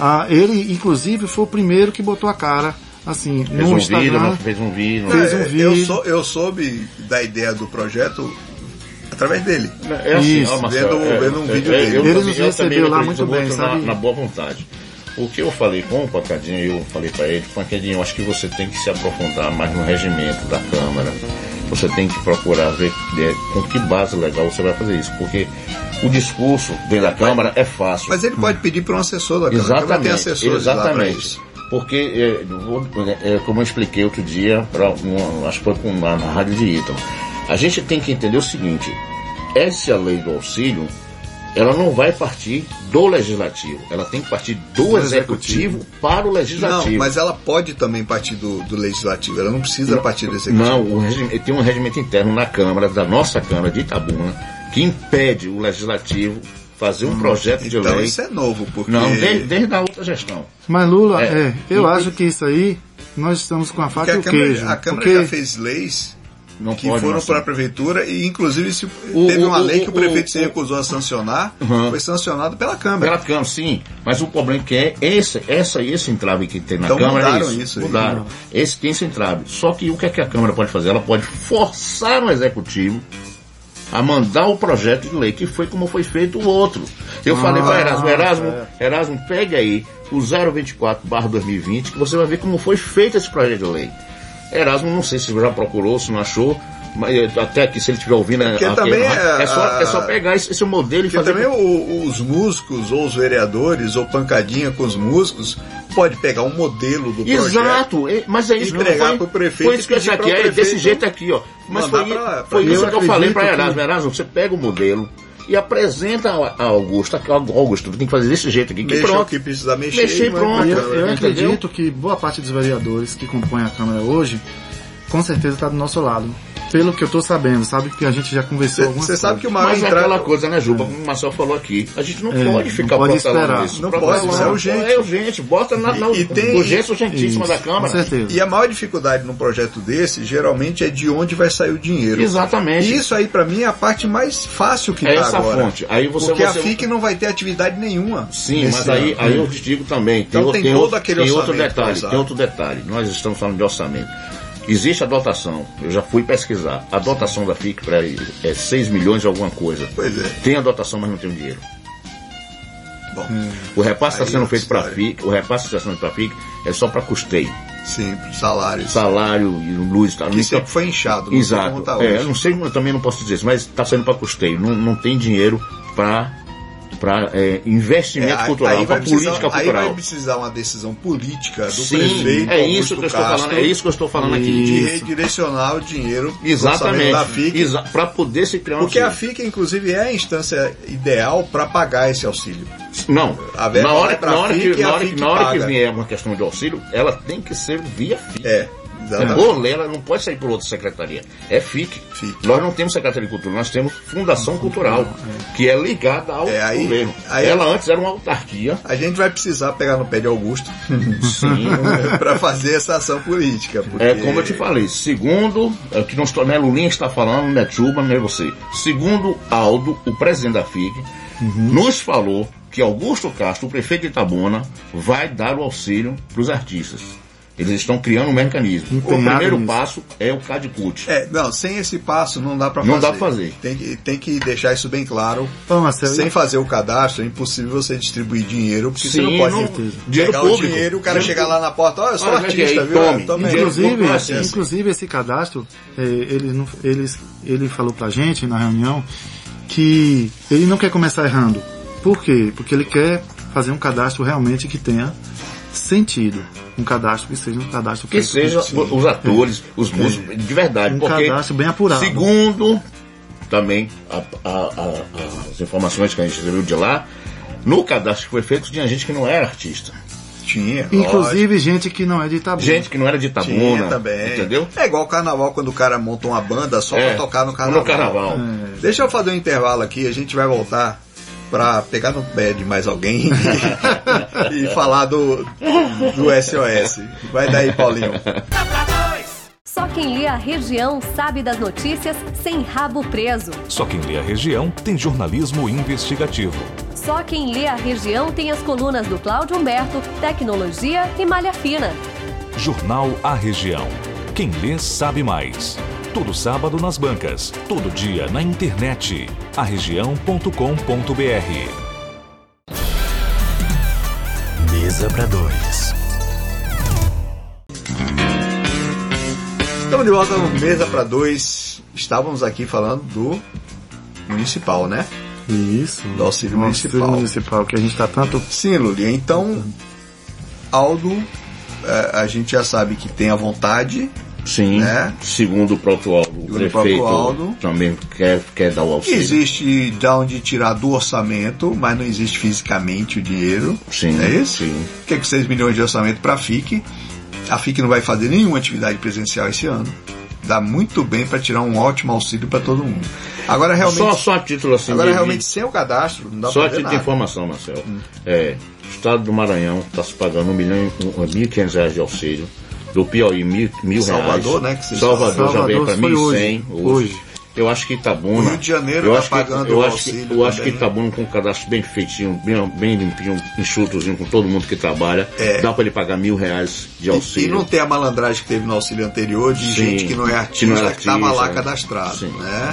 A, ele, inclusive, foi o primeiro que botou a cara assim, fez no um Instagram. Vídeo, fez um vídeo. Fez um vídeo. Eu, sou, eu soube da ideia do projeto através dele. É assim, Isso. ó, vendo, é, vendo um é, vídeo é, dele. Eu, Ele nos recebeu lá muito bem, sabe? Na, na, boa vontade. O que eu falei com o Pancadinho, eu falei para ele, Pancadinho, eu acho que você tem que se aprofundar mais no regimento da Câmara. Você tem que procurar ver é, com que base legal você vai fazer isso, porque o discurso dentro da Câmara é fácil. Mas ele pode pedir para um assessor da Câmara. Exatamente. Tem assessores exatamente porque, é, é, como eu expliquei outro dia, pra, acho que foi na, na rádio de Ítalo, a gente tem que entender o seguinte, essa lei do auxílio, ela não vai partir do legislativo, ela tem que partir do, do executivo, executivo, para o legislativo. Não, mas ela pode também partir do, do legislativo, ela não precisa não, partir do executivo. Não, regime, tem um regimento interno na Câmara, da nossa Câmara de Itabuna, que impede o legislativo fazer um hum, projeto então de lei. isso é novo, porque... Não, desde, desde a outra gestão. Mas Lula, é, é eu e, acho que isso aí, nós estamos com a faca e o Câmara, queijo. A Câmara porque... já fez leis não que foram para a prefeitura e inclusive se o, teve uma o, lei que o prefeito o, se recusou a sancionar, uhum. foi sancionado pela Câmara. Pela Câmara, sim. Mas o problema é que é esse, essa e esse entrave que tem na então Câmara mudaram é isso. isso mudaram. Esse tem esse entrave. Só que o que, é que a Câmara pode fazer? Ela pode forçar o executivo a mandar o projeto de lei, que foi como foi feito o outro. Eu ah, falei para Erasmo, Erasmo, é. Erasmo, pegue aí o 024 2020, que você vai ver como foi feito esse projeto de lei. Erasmo, não sei se já procurou, se não achou, até que se ele estiver ouvindo Porque aqui, também é, é, só, é só pegar esse, esse modelo e fazer. também o, os músicos, ou os vereadores, ou pancadinha com os músicos, pode pegar um modelo do Exato, projeto. mas é isso entregar para o prefeito. Foi isso que eu aqui, é desse jeito aqui, ó. Mas foi, pra, pra foi isso que eu falei para Erasmo. Erasmo, você pega o modelo e apresenta a Augusto, Augusto, tem que fazer desse jeito aqui, que Mexa pronto. que precisa mexer, mexer pronto. Eu, eu acredito que boa parte dos vereadores que compõem a Câmara hoje, com certeza está do nosso lado pelo que eu tô sabendo, sabe? Que a gente já conversou algumas Você sabe que o maior Mas entrada... é aquela coisa, né, Juba? Como o Marcel falou aqui. A gente não é, pode ficar não pode esperar. Isso. Não pode, isso é urgente. É urgente. Bota na, na e, e tem... urgência urgentíssima isso, da Câmara. Com certeza. E a maior dificuldade num projeto desse, geralmente, é de onde vai sair o dinheiro. Exatamente. E isso aí, para mim, é a parte mais fácil que é tá essa agora. fonte. Aí você, Porque você... a FIC não vai ter atividade nenhuma. Sim, mas aí, aí eu te digo também. Tem, então tem, tem todo outro, aquele tem outro detalhe. Tem outro detalhe. Nós estamos falando de orçamento. Existe a dotação, eu já fui pesquisar. A dotação da FIC para é 6 milhões de alguma coisa. Pois é. Tem a dotação, mas não tem o dinheiro. Bom, hum. O repasse está sendo feito para a FIC, o repasse está sendo para a FIC é só para custeio. Sim, salário. Salário e luz. Tá, que sempre foi inchado. Não Exato. Tá é, eu não sei, eu também não posso dizer isso, mas está sendo para custeio. Não, não tem dinheiro para para é, investimento é, cultural, para política cultural. Aí vai precisar uma decisão política do Sim, prefeito. É isso que eu estou falando. É isso que eu estou falando aqui. De redirecionar o dinheiro Exatamente. da FIC. Exa para poder se criar um Porque auxílio. a FIC, inclusive, é a instância ideal para pagar esse auxílio. Não. na hora, na hora, que, na hora, que, na hora que vier uma questão de auxílio, ela tem que ser via FIC. É. Por lei, ela não pode sair por outra secretaria. É FIC. FIC. Nós não temos Secretaria de Cultura, nós temos Fundação Cultural, que é ligada ao é, aí, governo. Aí, ela antes era uma autarquia. A gente vai precisar pegar no pé de Augusto *laughs* para fazer essa ação política. Porque... É como eu te falei, segundo, é que nós, né, Lulinha está falando, né, Chuba, né, você. Segundo Aldo, o presidente da FIC, uhum. nos falou que Augusto Castro, o prefeito de Itabuna, vai dar o auxílio para os artistas. Eles estão criando um mecanismo. o primeiro passo é o CADCUT. É, não, sem esse passo não dá para fazer. Não dá para fazer. Tem que, tem que deixar isso bem claro. Bom, Marcelo, sem fazer o cadastro, é impossível você distribuir dinheiro, porque Sim, você não pode não, dinheiro pegar público. o dinheiro, o cara chegar lá na porta, olha, eu sou olha, artista, viu? Tome. Tome. Inclusive, assim. inclusive esse cadastro, é, ele, ele, ele falou pra gente na reunião que ele não quer começar errando. Por quê? Porque ele quer fazer um cadastro realmente que tenha sentido. Um cadastro que seja um cadastro que seja os atores, é. os músicos, é. de verdade. Um cadastro bem apurado. Segundo, também a, a, a, as informações que a gente recebeu de lá, no cadastro que foi feito tinha gente que não era artista. Tinha. Inclusive lógico. gente que não é de Itabuna. Gente que não era de Itabuna. Tinha também. Entendeu? É igual o carnaval quando o cara monta uma banda só é, pra tocar no carnaval. No carnaval. É. Deixa eu fazer um intervalo aqui, a gente vai voltar para pegar no pé de mais alguém e, *laughs* e falar do, do SOS. Vai daí, Paulinho. Só quem lê a região sabe das notícias sem rabo preso. Só quem lê a região tem jornalismo investigativo. Só quem lê a região tem as colunas do Cláudio Humberto, Tecnologia e Malha Fina. Jornal A Região. Quem lê sabe mais. Todo sábado nas bancas, todo dia na internet. aregião.com.br. Mesa para dois. Estamos de volta no Mesa para dois. Estávamos aqui falando do municipal, né? Isso. Do auxílio municipal. auxílio municipal, que a gente está tanto. Sim, Luli. Então, Aldo, é, a gente já sabe que tem a vontade Sim. Né? Segundo o próprio Aldo, o prefeito Aldo, também quer, quer dar o auxílio. Existe de onde tirar do orçamento, mas não existe fisicamente o dinheiro. Sim. É isso? Sim. O que é que 6 milhões de orçamento para a FIC? A FIC não vai fazer nenhuma atividade presencial esse ano. Dá muito bem para tirar um ótimo auxílio para todo mundo. Agora realmente. Só, só a título assim. Agora de, realmente sem o cadastro não dá Só a título de informação, Marcelo. Hum. É, o Estado do Maranhão está se pagando 1 milhão e 1.500 reais de auxílio. Do Piauí, mil, mil Salvador, reais. né? Que Salvador, Salvador já veio para 1.100 hoje. hoje. Eu acho que Itabuna. O Rio de Janeiro eu tá acho pagando que, eu acho que, eu acho que né? Itabuna com um cadastro bem feitinho, bem, bem limpinho, enxutozinho com todo mundo que trabalha, É. dá para ele pagar mil reais de E, auxílio. e não tem a malandragem que teve no auxílio anterior de Sim, gente que não é artista, que que, não é estava lá artista, cadastrado, sim. né?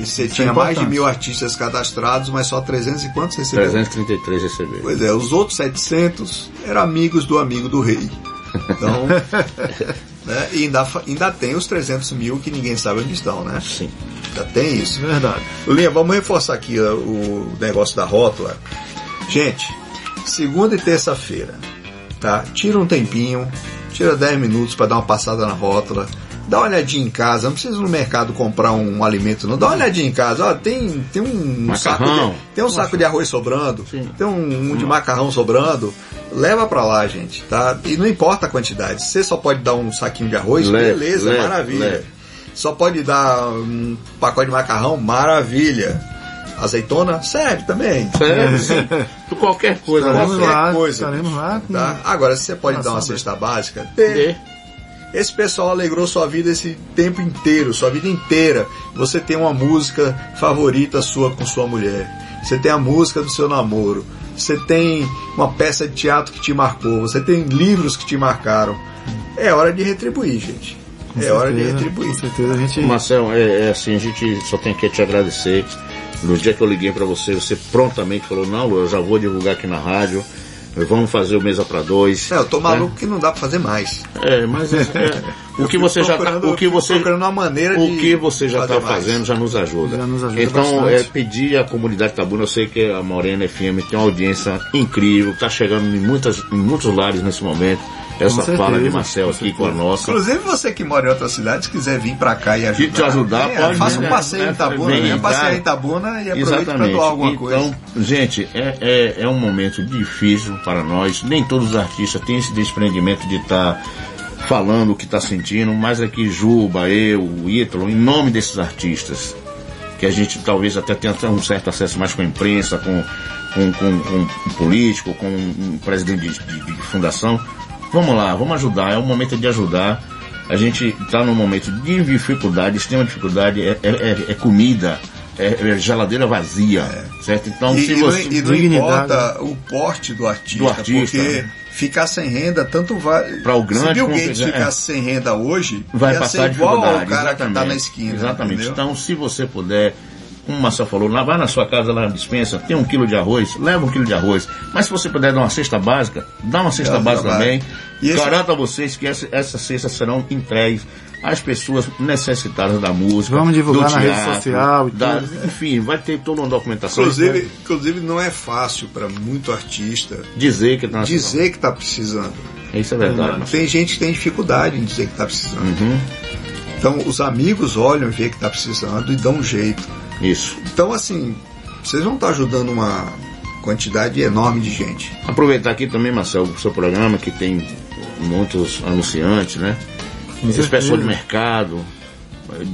E você é tinha mais de mil artistas cadastrados, mas só 300 e quantos recebeu? 333 receberam. Pois é, os outros 700 eram amigos do amigo do rei. Então, *laughs* né? E ainda, ainda tem os 300 mil que ninguém sabe onde estão, né? Sim. Ainda tem isso. Verdade. Linha, vamos reforçar aqui ó, o negócio da rótula. Gente, segunda e terça-feira, tá? Tira um tempinho, tira 10 minutos para dar uma passada na rótula. Dá uma olhadinha em casa, não precisa ir no mercado comprar um, alimento, não. Dá uma olhadinha em casa, ó, tem, tem um saco Macarrão. de, tem um saco de arroz sobrando, Sim. tem um, um de macarrão sobrando. Leva pra lá, gente, tá? E não importa a quantidade. Você só pode dar um saquinho de arroz, Leve, beleza, leve, maravilha. leve. Só pode dar um pacote de macarrão, maravilha. Azeitona, serve também. Por *laughs* qualquer coisa. Estaremos né? qualquer lá, coisa. estaremos lá. com- Tá? Agora, se você pode dar uma cesta básica, dê. Dê. Esse pessoal alegrou sua vida esse tempo inteiro, sua vida inteira. Você tem uma música favorita sua com sua mulher. Você tem a música do seu namoro. Você tem uma peça de teatro que te marcou. Você tem livros que te marcaram. É hora de retribuir, gente. com é hora de certeza, retribuir. Com certeza a gente. Marcelo, é, é assim, a gente só tem que te agradecer. No dia que eu liguei para você, você prontamente falou, não, Lu, eu já vou divulgar aqui na rádio. Vamos fazer o mesa para dois. É, eu tô maluco que não dá pra fazer mais. É, mas é, é, o que você já tá, o que você procurando uma maneira o que você já está fazendo já nos ajuda. Já nos ajuda então bastante. é pedir à comunidade Tabuna, eu sei que a Morena FM tem uma audiência incrível, está chegando em muitas em muitos lares nesse momento. Essa certeza, fala de Marcel com aqui com a certeza. nossa. Inclusive você que mora em outra cidade, se quiser vir pra cá e ajudar, E te ajudar, é, pode faça um né? passeio É, em Itabuna, vem, venha passear cara. em Itabuna e aproveite para doar alguma então, coisa. gente, é, é, é um momento difícil para nós. Nem todos os artistas têm esse desprendimento de estar falando o que está sentindo, mas aqui Juba, eu, o Ítalo, em nome desses artistas, que a gente talvez até tenha um certo acesso mais com a imprensa, com, com, com, com um político, com um presidente de, de- de fundação. Vamos lá, vamos ajudar, é um momento de ajudar. A gente está num momento de dificuldade, extrema dificuldade, é, é- é- é comida, é, é geladeira vazia, certo? Então, E, se você... e não dignidade. importa o porte do artista, Do artista, porque né? ficar sem renda, tanto vai. Pra o grande Se Bill Gates é. ficasse sem renda hoje, vai passar ser igual dificuldade. ao cara exatamente. que tá na esquina. Exatamente. entendeu? Então, se você puder, como o Marcel falou, lá vai na sua casa, lá na dispensa, tem um quilo de arroz, leva um quilo de arroz. Mas se você puder dar uma cesta básica, dá uma cesta uma básica também. E esse- Garanto a vocês que essa, essas cestas serão entregues às pessoas necessitadas da música. Vamos divulgar do na rede teatro, social e da- tudo. Enfim, vai ter toda uma documentação. Inclusive, inclusive, não é fácil para muito artista dizer que tá dizer que está precisando. Isso é verdade. Marcelo. Tem gente que tem dificuldade em dizer que está precisando. Uhum. Então, os amigos olham e veem que está precisando e dão um jeito. Isso. Então, assim, vocês vão estar ajudando uma quantidade enorme de gente. Aproveitar aqui também, Marcelo, o seu programa, que tem muitos anunciantes, né? Esse certeza. pessoal de mercado.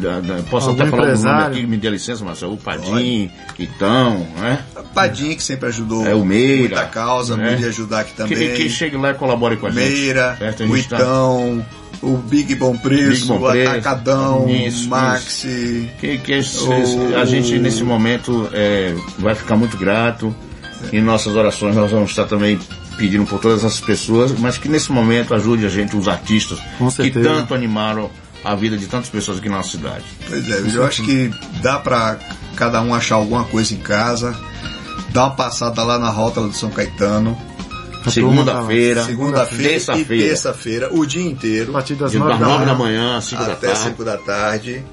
da- da- posso Algum até falar o nome empresário. aqui, me dê licença, Marcelo. O Padim, Itão, né? Padim, que sempre ajudou É, o Meira, muita causa, né? podia ajudar aqui Que, também. que chegue lá e colabore com a gente. Meira, certo? A o gente tá- Itão, o Big Bom Preço, Big Bom o Preço, Atacadão, isso, o Maxi. Que, que esse- O- a gente nesse momento é, vai ficar muito grato. Em nossas orações nós vamos estar também pedindo por todas essas pessoas, mas que nesse momento ajude a gente, os artistas, que tanto animaram a vida de tantas pessoas aqui na nossa cidade. Pois é, eu acho que dá pra cada um achar alguma coisa em casa, dar uma passada lá na rótula do São Caetano, Segunda-feira, segunda-feira e terça-feira, terça-feira, o dia inteiro. A partir das de- nove das da da manhã. cinco da até tarde. 5 da tarde.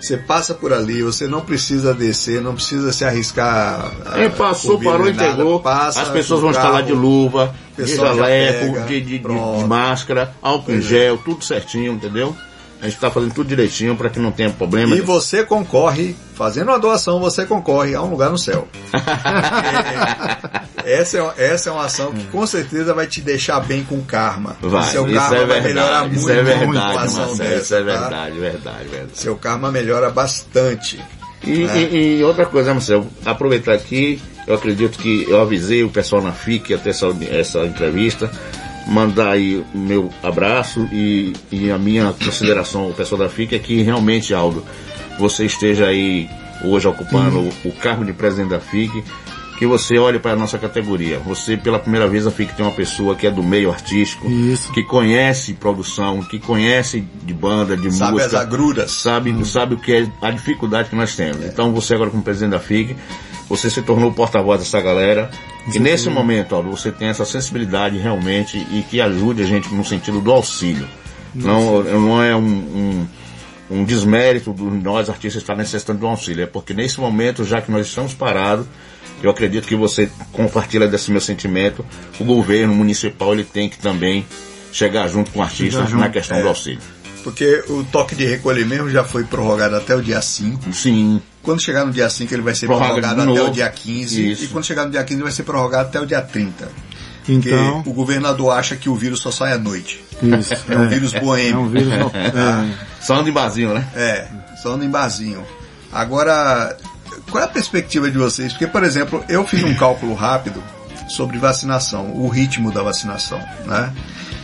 Você passa por ali, você não precisa descer, não precisa se arriscar. É, passou, parou, integrou. Passa As pessoas vão o estar lá carro, de luva, de jaleco, pega, de, de- de- de máscara, álcool em é. gel, tudo certinho, entendeu? A gente está fazendo tudo direitinho para que não tenha problema. E você concorre, fazendo uma doação, você concorre a um lugar no céu. é, *laughs* essa, é, essa é uma ação que com certeza vai te deixar bem com karma. Vai, Seu isso karma é vai verdade, melhorar muito, isso é verdade, muito a ação Marcelo, dessa. isso é tá? verdade, verdade, verdade. Seu karma melhora bastante. E, É. e- e outra coisa, Marcelo, aproveitar aqui, eu acredito que eu avisei o pessoal na FIC até essa, essa entrevista, mandar aí o meu abraço e, e a minha consideração ao pessoal da FIC é que realmente, Aldo, você esteja aí hoje ocupando o, o cargo de presidente da FIC, que você olhe para a nossa categoria. Você, pela primeira vez, a FIC tem uma pessoa que é do meio artístico, Isso. que conhece produção, que conhece de banda, de Sabe música as agruras. sabe, sabe o que é a dificuldade que nós temos. Então você agora como presidente da FIG, você se tornou o porta-voz dessa galera. E nesse momento, Aldo, você tem essa sensibilidade realmente e que ajude a gente no sentido do auxílio. Não, não é um, um, um desmérito de nós artistas estar necessitando de um auxílio. É porque nesse momento, já que nós estamos parados, eu acredito que você compartilha desse meu sentimento. O governo municipal ele tem que também chegar junto com o artista na questão do auxílio. Porque o toque de recolher mesmo já foi prorrogado até o dia 5. Sim, Quando chegar no dia 5, ele vai ser Prorroga prorrogado até o dia 15. Isso. E quando chegar no dia 15, vai ser prorrogado até o dia 30. Porque Então, o governador acha que o vírus só sai à noite. isso. É um vírus É um boêmio. vírus. no- *laughs* é. só anda em barzinho, né? É, só anda em barzinho. Agora, qual é a perspectiva de vocês? Porque, por exemplo, eu fiz um cálculo rápido sobre vacinação, o ritmo da vacinação, né?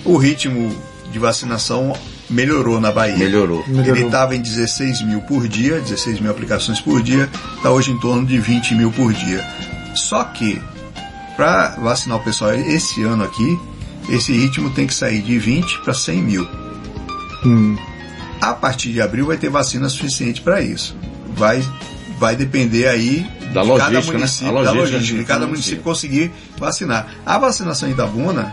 O ritmo de vacinação melhorou na Bahia. Melhorou. Melhorou. Ele estava em 16 mil por dia, 16 mil aplicações por dia, está hoje em torno de 20 mil por dia. Só que, para vacinar o pessoal esse ano aqui, esse ritmo tem que sair de 20 para 100 mil. Hum. A partir de abril vai ter vacina suficiente para isso. Vai, vai depender aí Da de logística, cada né? município, A da logística logística, de cada município município. conseguir vacinar. A vacinação em Itabuna,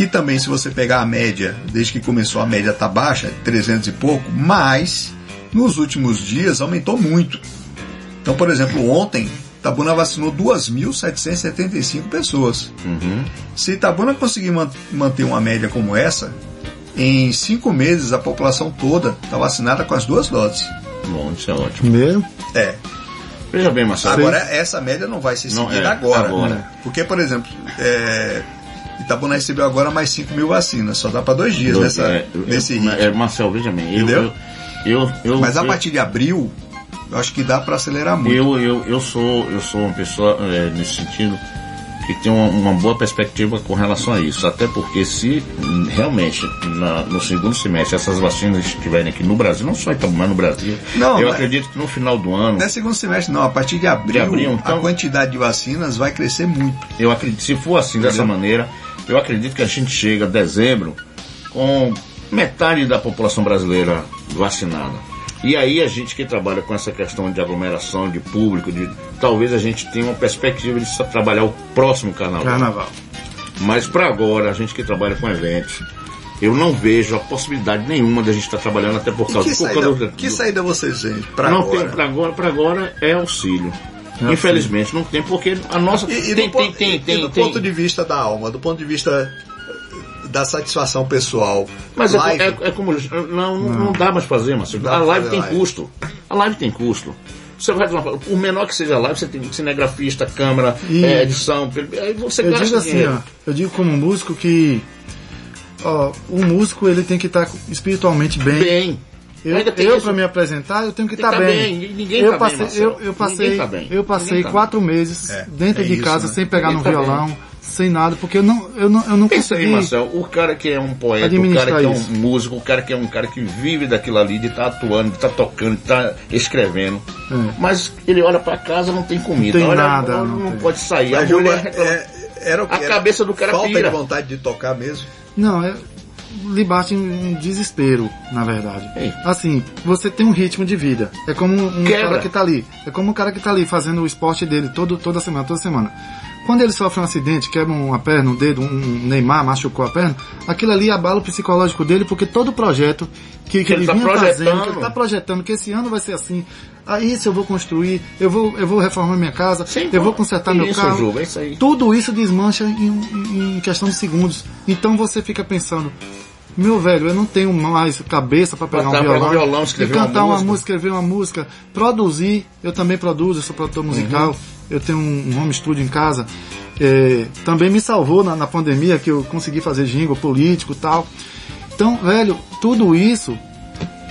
que também se você pegar a média, desde que começou a média tá baixa, 300 e pouco, mas nos últimos dias aumentou muito. Então, por exemplo, ontem Itabuna vacinou 2.775 pessoas. Uhum. Se Itabuna conseguir man- manter uma média como essa, em cinco meses a população toda está vacinada com as duas doses. Bom, isso é ótimo. Mesmo? É. Veja bem, Marcelo. Agora, essa média não vai ser Não, seguida é, agora. agora. Porque, por exemplo, é, Itabuna recebeu agora mais 5 mil vacinas. Só dá para dois dias Dois- nessa, é, nesse ritmo. é, Marcelo, veja bem. Eu, Entendeu? eu, eu, eu, Mas a partir de abril, eu acho que dá para acelerar muito. Eu, eu, eu, sou, eu sou uma pessoa, é, nesse sentido, que tem uma, uma boa perspectiva com relação a isso. Até porque se realmente na- no segundo semestre essas vacinas estiverem aqui no Brasil, não só em Itabuna, mas no Brasil, Não, eu acredito que no final do ano, Não é segundo semestre, não. A partir de abril, De abril, então- a quantidade de vacinas vai crescer muito. eu acredito, se for assim dessa maneira, eu acredito que a gente chega a dezembro com metade da população brasileira vacinada. E aí a gente que trabalha com essa questão de aglomeração, de público, de talvez a gente tenha uma perspectiva de trabalhar o próximo carnaval. Carnaval. Mas para agora, a gente que trabalha com eventos, eu não vejo a possibilidade nenhuma de a gente estar trabalhando até por E causa que, por saída, do- que do- saída vocês veem para não agora? tem para agora, para agora é auxílio. Infelizmente não tem porque a nossa E, e tem, do, ponto, tem, tem, e tem, do tem- ponto de vista da alma, do ponto de vista da satisfação pessoal. Mas é, live, é- é como. Não, não, não dá mais fazer, mas a live tem live. custo. A live tem custo. Você vai o menor que seja a live, você tem cinegrafista, câmera, E- é, edição, aí você Eu gasta digo assim, ó, eu digo como músico que ó, o músico ele tem que estar espiritualmente bem. Bem. Eu, eu isso. para me apresentar, eu tenho que estar que tá bem. bem. Ninguém eu tá bem, passei, Marcelo. eu, eu passei, tá bem. eu passei tá quatro meses É, dentro é de isso, casa né? sem pegar Ninguém no tá violão, sem nada, porque eu não, eu não, eu não Pensa aí, consegui. Marcel, o cara que é um poeta, o cara que é um isso. músico, o cara que é um cara que vive daquilo ali, de estar atuando, de estar tocando, de estar escrevendo. É. Mas ele olha pra casa não tem comida. Não tem olha, nada, não não, tem. pode sair. A Mas, mulher é, era o que A era cabeça do cara falta pira. de vontade de tocar mesmo. Não, é lhe bate um desespero, na verdade. Ei. Assim, você tem um ritmo de vida. É como um Quebra. cara que tá ali. É como um cara que tá ali fazendo o esporte dele todo, toda semana, toda semana. Quando ele sofre um acidente, quebra uma perna, um dedo, um Neymar machucou a perna, aquilo ali abala o psicológico dele, porque todo o projeto que, que Ele ele, tá vinha fazendo, que ele tá projetando, que esse ano vai ser assim, aí isso eu vou construir, eu vou, eu vou reformar minha casa, Sim, eu vou consertar meu Isso, carro. Juba, é isso aí. Tudo isso desmancha em- em questão de segundos. Então você fica pensando, Meu velho, eu não tenho mais cabeça para pegar Pra um violão, pegar um violão, escrever uma cantar uma música. música, escrever uma música, produzir. Eu também produzo, eu sou produtor musical. Uhum. Eu tenho um home studio em casa. É, também me salvou na, na pandemia que eu consegui fazer jingle político e tal. Então, velho, tudo isso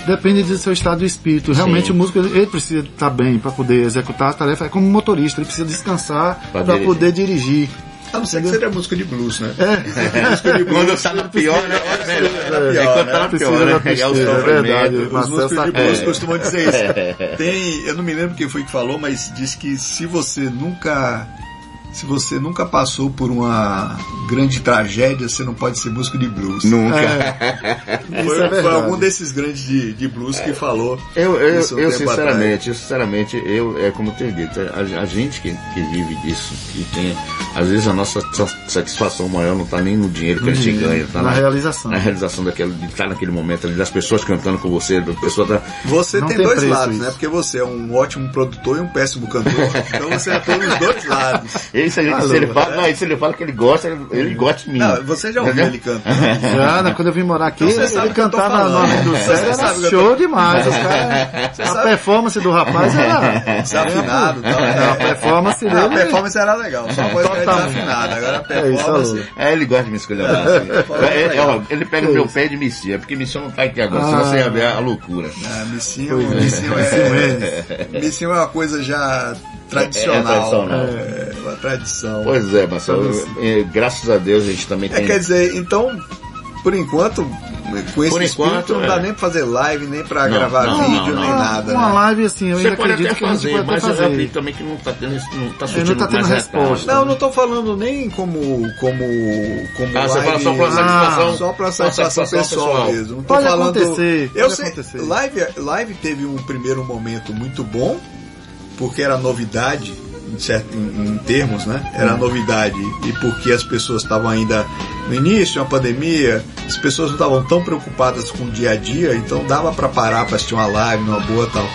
depende do seu estado de espírito. Realmente Sim. o músico ele, precisa estar bem para poder executar a tarefa. É como um motorista, ele precisa descansar Pra para dirigir. poder dirigir. A não ser que seja música de blues, né? É, Música de *laughs* blues. Quando tá na pior, né? É melhor. É, É quando tá na precisa pior, né? Pegar o é verdade. sofrimento. Os músicos de blues costumam dizer isso. Tem, eu não me lembro quem foi que falou, mas diz que se você nunca se você nunca passou por uma grande tragédia, você não pode ser músico de blues. Nunca. *laughs* Foi, Isso é foi algum desses grandes de, de blues que falou. Eu, eu, isso um eu tempo sinceramente, eu sinceramente, eu, é como eu tenho dito, a, a gente que, que vive disso, que tem, às vezes a nossa sa- satisfação maior não está nem no dinheiro que a gente ganha, tá na realização. Na realização daquele, de estar naquele momento ali, das pessoas cantando com você, da pessoa tá, Você tem, tem dois lados, isso. né? Porque você é um ótimo produtor e um péssimo cantor. *laughs* então você atua nos dois lados. Isso, aí, se ele fala, não, se ele fala que ele gosta, ele, ele gosta de mim. Não, você já ouviu ele cantando. *laughs* Já, né, quando eu vim morar aqui, Então você sabe ele o tô cantava falando. Nome do Céu, o era show demais. Os caras, a sabe- performance do rapaz era... Desafinado e tal. É, a performance Não, a dele... performance era legal, só era Total. desafinada. Agora a É performance. É, ele gosta de me escolher assim. É, é, ó, ele pega o meu pé de Missia, porque Missia não tá aqui agora, senão Ah. você ia ver a loucura. Missinho, missinho é, missinho é uma coisa já tradicional. É, é tradicional. É, tradição. Pois é, Marcelo, eh, graças a Deus a gente também É, tem. quer dizer, então, por enquanto, com esse Por espírito, enquanto, não dá é. nem pra fazer live, nem pra Não, gravar não, vídeo, não, nem não. nada. Uma né? live assim, eu Você ainda pode acredito até que fazer, pode até mas eu fazer. acredito também que não tá tendo, não tá não tá tendo mais resposta. resultado. Não, não tô falando nem como. como, como Ah, você fala só pra live- satisfação- Só pra satisfação satisfação pessoal, pessoal. mesmo. Não tô Pode falando, acontecer, Eu pode sei, acontecer. Live, live teve um primeiro momento muito bom, porque era novidade, em, certo, em, em termos, né? Era novidade. E porque as pessoas estavam ainda no início, uma pandemia, as pessoas não estavam tão preocupadas com o dia a dia, então dava para parar para assistir uma live numa boa e tal.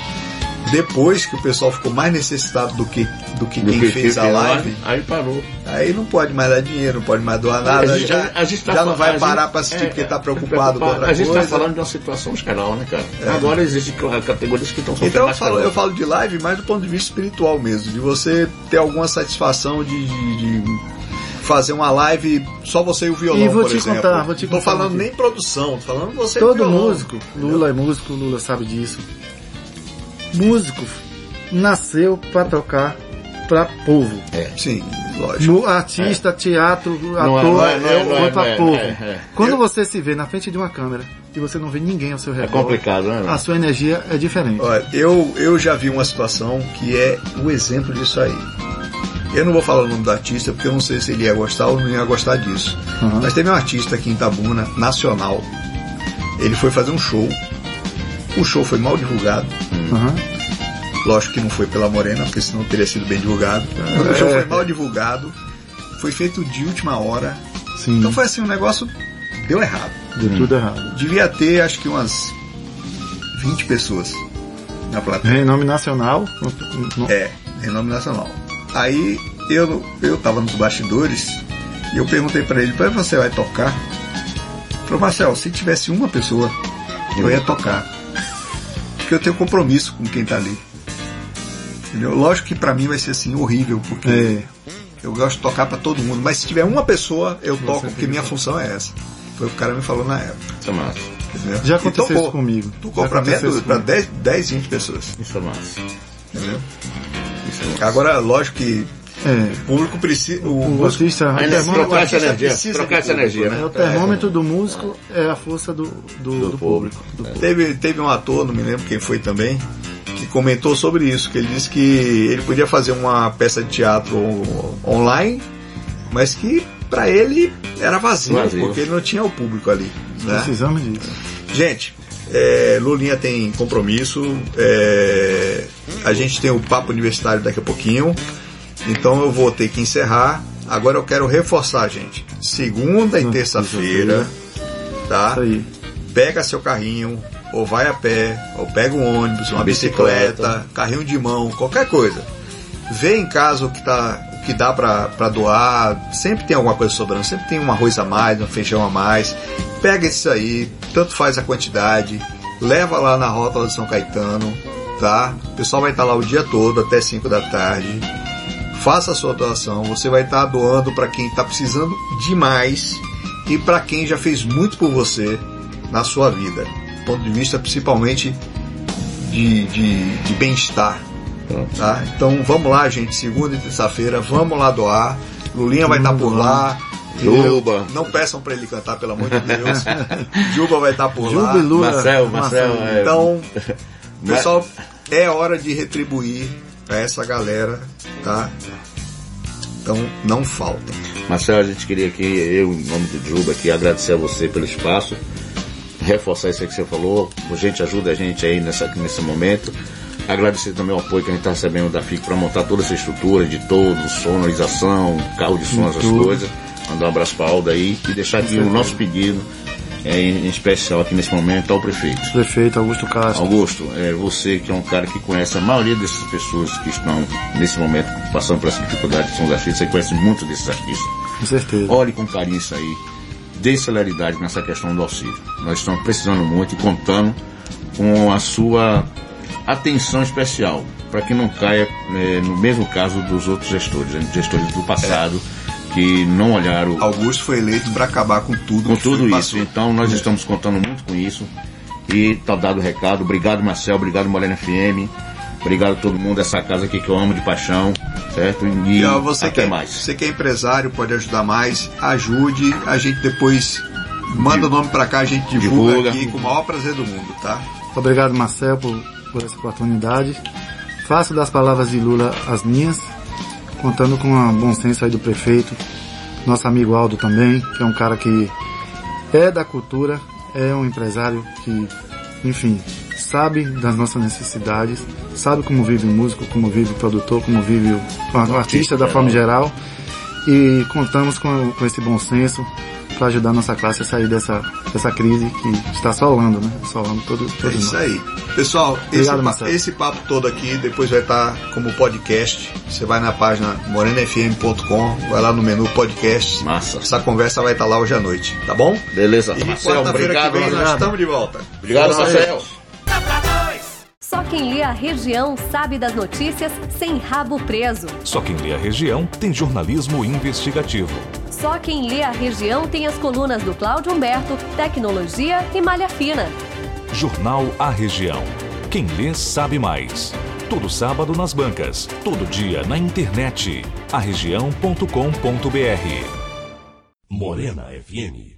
Depois que o pessoal ficou mais necessitado do que, do que Do quem que fez a live, Aí parou. Aí não pode mais dar dinheiro, não pode mais doar nada, A gente- já, a gente tá já não vai parar gente- para assistir é, porque está é, preocupado com outra A gente coisa. está falando de uma situação geral, né, cara? Agora existem categorias que estão sofrendo Então eu falo, eu falo de live mais do ponto de vista espiritual mesmo, de você ter alguma satisfação de, de- de fazer uma live só você e o violão, E vou por te exemplo. contar, vou te não tô contar falando aqui. nem produção, tô falando você e o Todo violão. músico, Lula é músico, Lula sabe disso. Músico nasceu para tocar para povo. Sim, lógico. Artista, teatro, Não é- ator, não é- é- é- para não é- povo. é- é. Quando você se vê na frente de uma câmera e você não vê ninguém ao seu É redor, complicado, né? a sua energia é diferente. Olha, eu, eu já vi uma situação que é o exemplo disso aí. Eu não vou falar o nome do artista porque eu não sei se ele ia gostar ou não ia gostar disso. Uhum. Mas teve um artista aqui em Itabuna, nacional. Ele foi fazer um show. O show foi mal divulgado. Uhum. Lógico que não foi pela Morena, porque senão teria sido bem divulgado. O show foi mal divulgado. Foi feito de última hora. Sim, Então foi assim, um negócio deu errado. deu tudo errado. Devia ter acho que umas 20 pessoas na plateia. Renome nacional. É, renome nacional. Aí eu, eu tava nos bastidores e eu perguntei pra ele, para você vai tocar? Ele falou, Marcel, se tivesse uma pessoa, eu ia tocar. Porque eu tenho compromisso com quem tá ali. Entendeu? Lógico que pra mim vai ser assim horrível, porque É. eu gosto de tocar pra todo mundo, mas se tiver uma pessoa, eu toco, tem porque que minha tocar. função é essa. Foi o que o cara me falou na época. Isso é massa. Entendeu? Já aconteceu tocou. isso comigo. Tocou isso pra comigo. 10, 10, 20 pessoas. Isso é massa. Entendeu? Isso é massa. Agora, lógico que É. o público precisa. O, O artista, o termômetro, trocar essa artista energia, precisa trocar essa energia, né? né? o termômetro do músico é a força do, do, do público. Do público. Teve, teve um ator, não me lembro quem foi também, que comentou sobre isso, que ele disse que ele podia fazer uma peça de teatro online, mas que pra ele era vazio, Vazio. porque ele não tinha o público ali. Né? Precisamos disso. Gente, é, Lulinha tem compromisso, é, a gente tem o papo universitário daqui a pouquinho, então eu vou ter que encerrar. Agora eu quero reforçar, gente. Segunda e Hum, terça-feira, tá? Isso aí. pega seu carrinho, ou vai a pé, ou pega um ônibus, uma bicicleta, carrinho de mão, qualquer coisa. Vê em casa o que, tá, o que dá para doar, sempre tem alguma coisa sobrando, sempre tem um arroz a mais, um feijão a mais. Pega isso aí, tanto faz a quantidade, leva lá na rótula de São Caetano, tá? O pessoal vai estar lá o dia todo, até 5 da tarde. Faça a sua doação, você vai estar doando para quem está precisando demais e para quem já fez muito por você na sua vida. Do ponto de vista principalmente de, de, de bem-estar. Tá? Então vamos lá, gente, segunda e terça-feira, vamos lá doar. Lulinha vai estar tá por lá. Juba. Não peçam para ele cantar, pelo amor de Deus. *laughs* Juba vai estar tá por Juba lá. Lula. Marcel, Marcel. É... Então, *laughs* pessoal, é hora de retribuir para essa galera, tá? Então, não falta. Marcel, a gente queria aqui, eu, em nome do Juba, aqui, agradecer a você pelo espaço, reforçar isso aí que você falou. A gente ajuda a gente aí nessa, nesse momento. Agradecer também o apoio que a gente está recebendo da FIC para montar toda essa estrutura de todos, sonorização, carro de som, essas coisas. Mandar um abraço para Alda aí e deixar aqui o nosso pedido é, em especial aqui nesse momento ao prefeito. Prefeito Augusto Castro. Augusto, é você que é um cara que conhece a maioria dessas pessoas que estão nesse momento passando por essa dificuldade são os artistas, você conhece muito desses artistas. Com certeza. Olhe com carinho isso aí, dê celeridade nessa questão do auxílio. Nós estamos precisando muito e contando com a sua atenção especial para que não caia é, no mesmo caso dos outros gestores, gestores do passado. É que não olharam. Augusto foi eleito para acabar com tudo. Com tudo isso. Passou. Então nós é. estamos contando muito com isso. E tá dado o recado. Obrigado, Marcel. Obrigado, Morena FM. Obrigado a todo mundo dessa casa aqui que eu amo de paixão, certo? E, e ó, você até que é, mais. Você que é empresário, pode ajudar mais, ajude. A gente depois manda o nome para cá, a gente divulga, divulga, aqui com o maior prazer do mundo, tá? Obrigado, Marcel, por, por essa oportunidade. Faço das palavras de Lula as minhas contando com o bom senso aí do prefeito, nosso amigo Aldo também, que é um cara que é da cultura, é um empresário que, enfim, sabe das nossas necessidades, sabe como vive o músico, como vive o produtor, como vive o, o artista da forma geral. E contamos com, com esse bom senso para ajudar a nossa classe a sair dessa, dessa crise que está assolando, né? Assolando todo, todo É isso aí. Pessoal, Obrigado, esse, esse, papo todo aqui depois vai estar como podcast. Você vai na página morenafm.com, vai lá no menu podcast. Massa. Essa conversa vai estar lá hoje à noite, tá bom? Beleza. E quarta-feira que vem nós estamos de volta. Obrigado, Marcelo. Só quem lê a região sabe das notícias sem rabo preso. Só quem lê a região tem jornalismo investigativo. Só quem lê a região tem as colunas do Cláudio Humberto, Tecnologia e Malha Fina. Jornal A Região. Quem lê sabe mais. Todo sábado nas bancas, todo dia na internet. arregião.com.br. Morena FM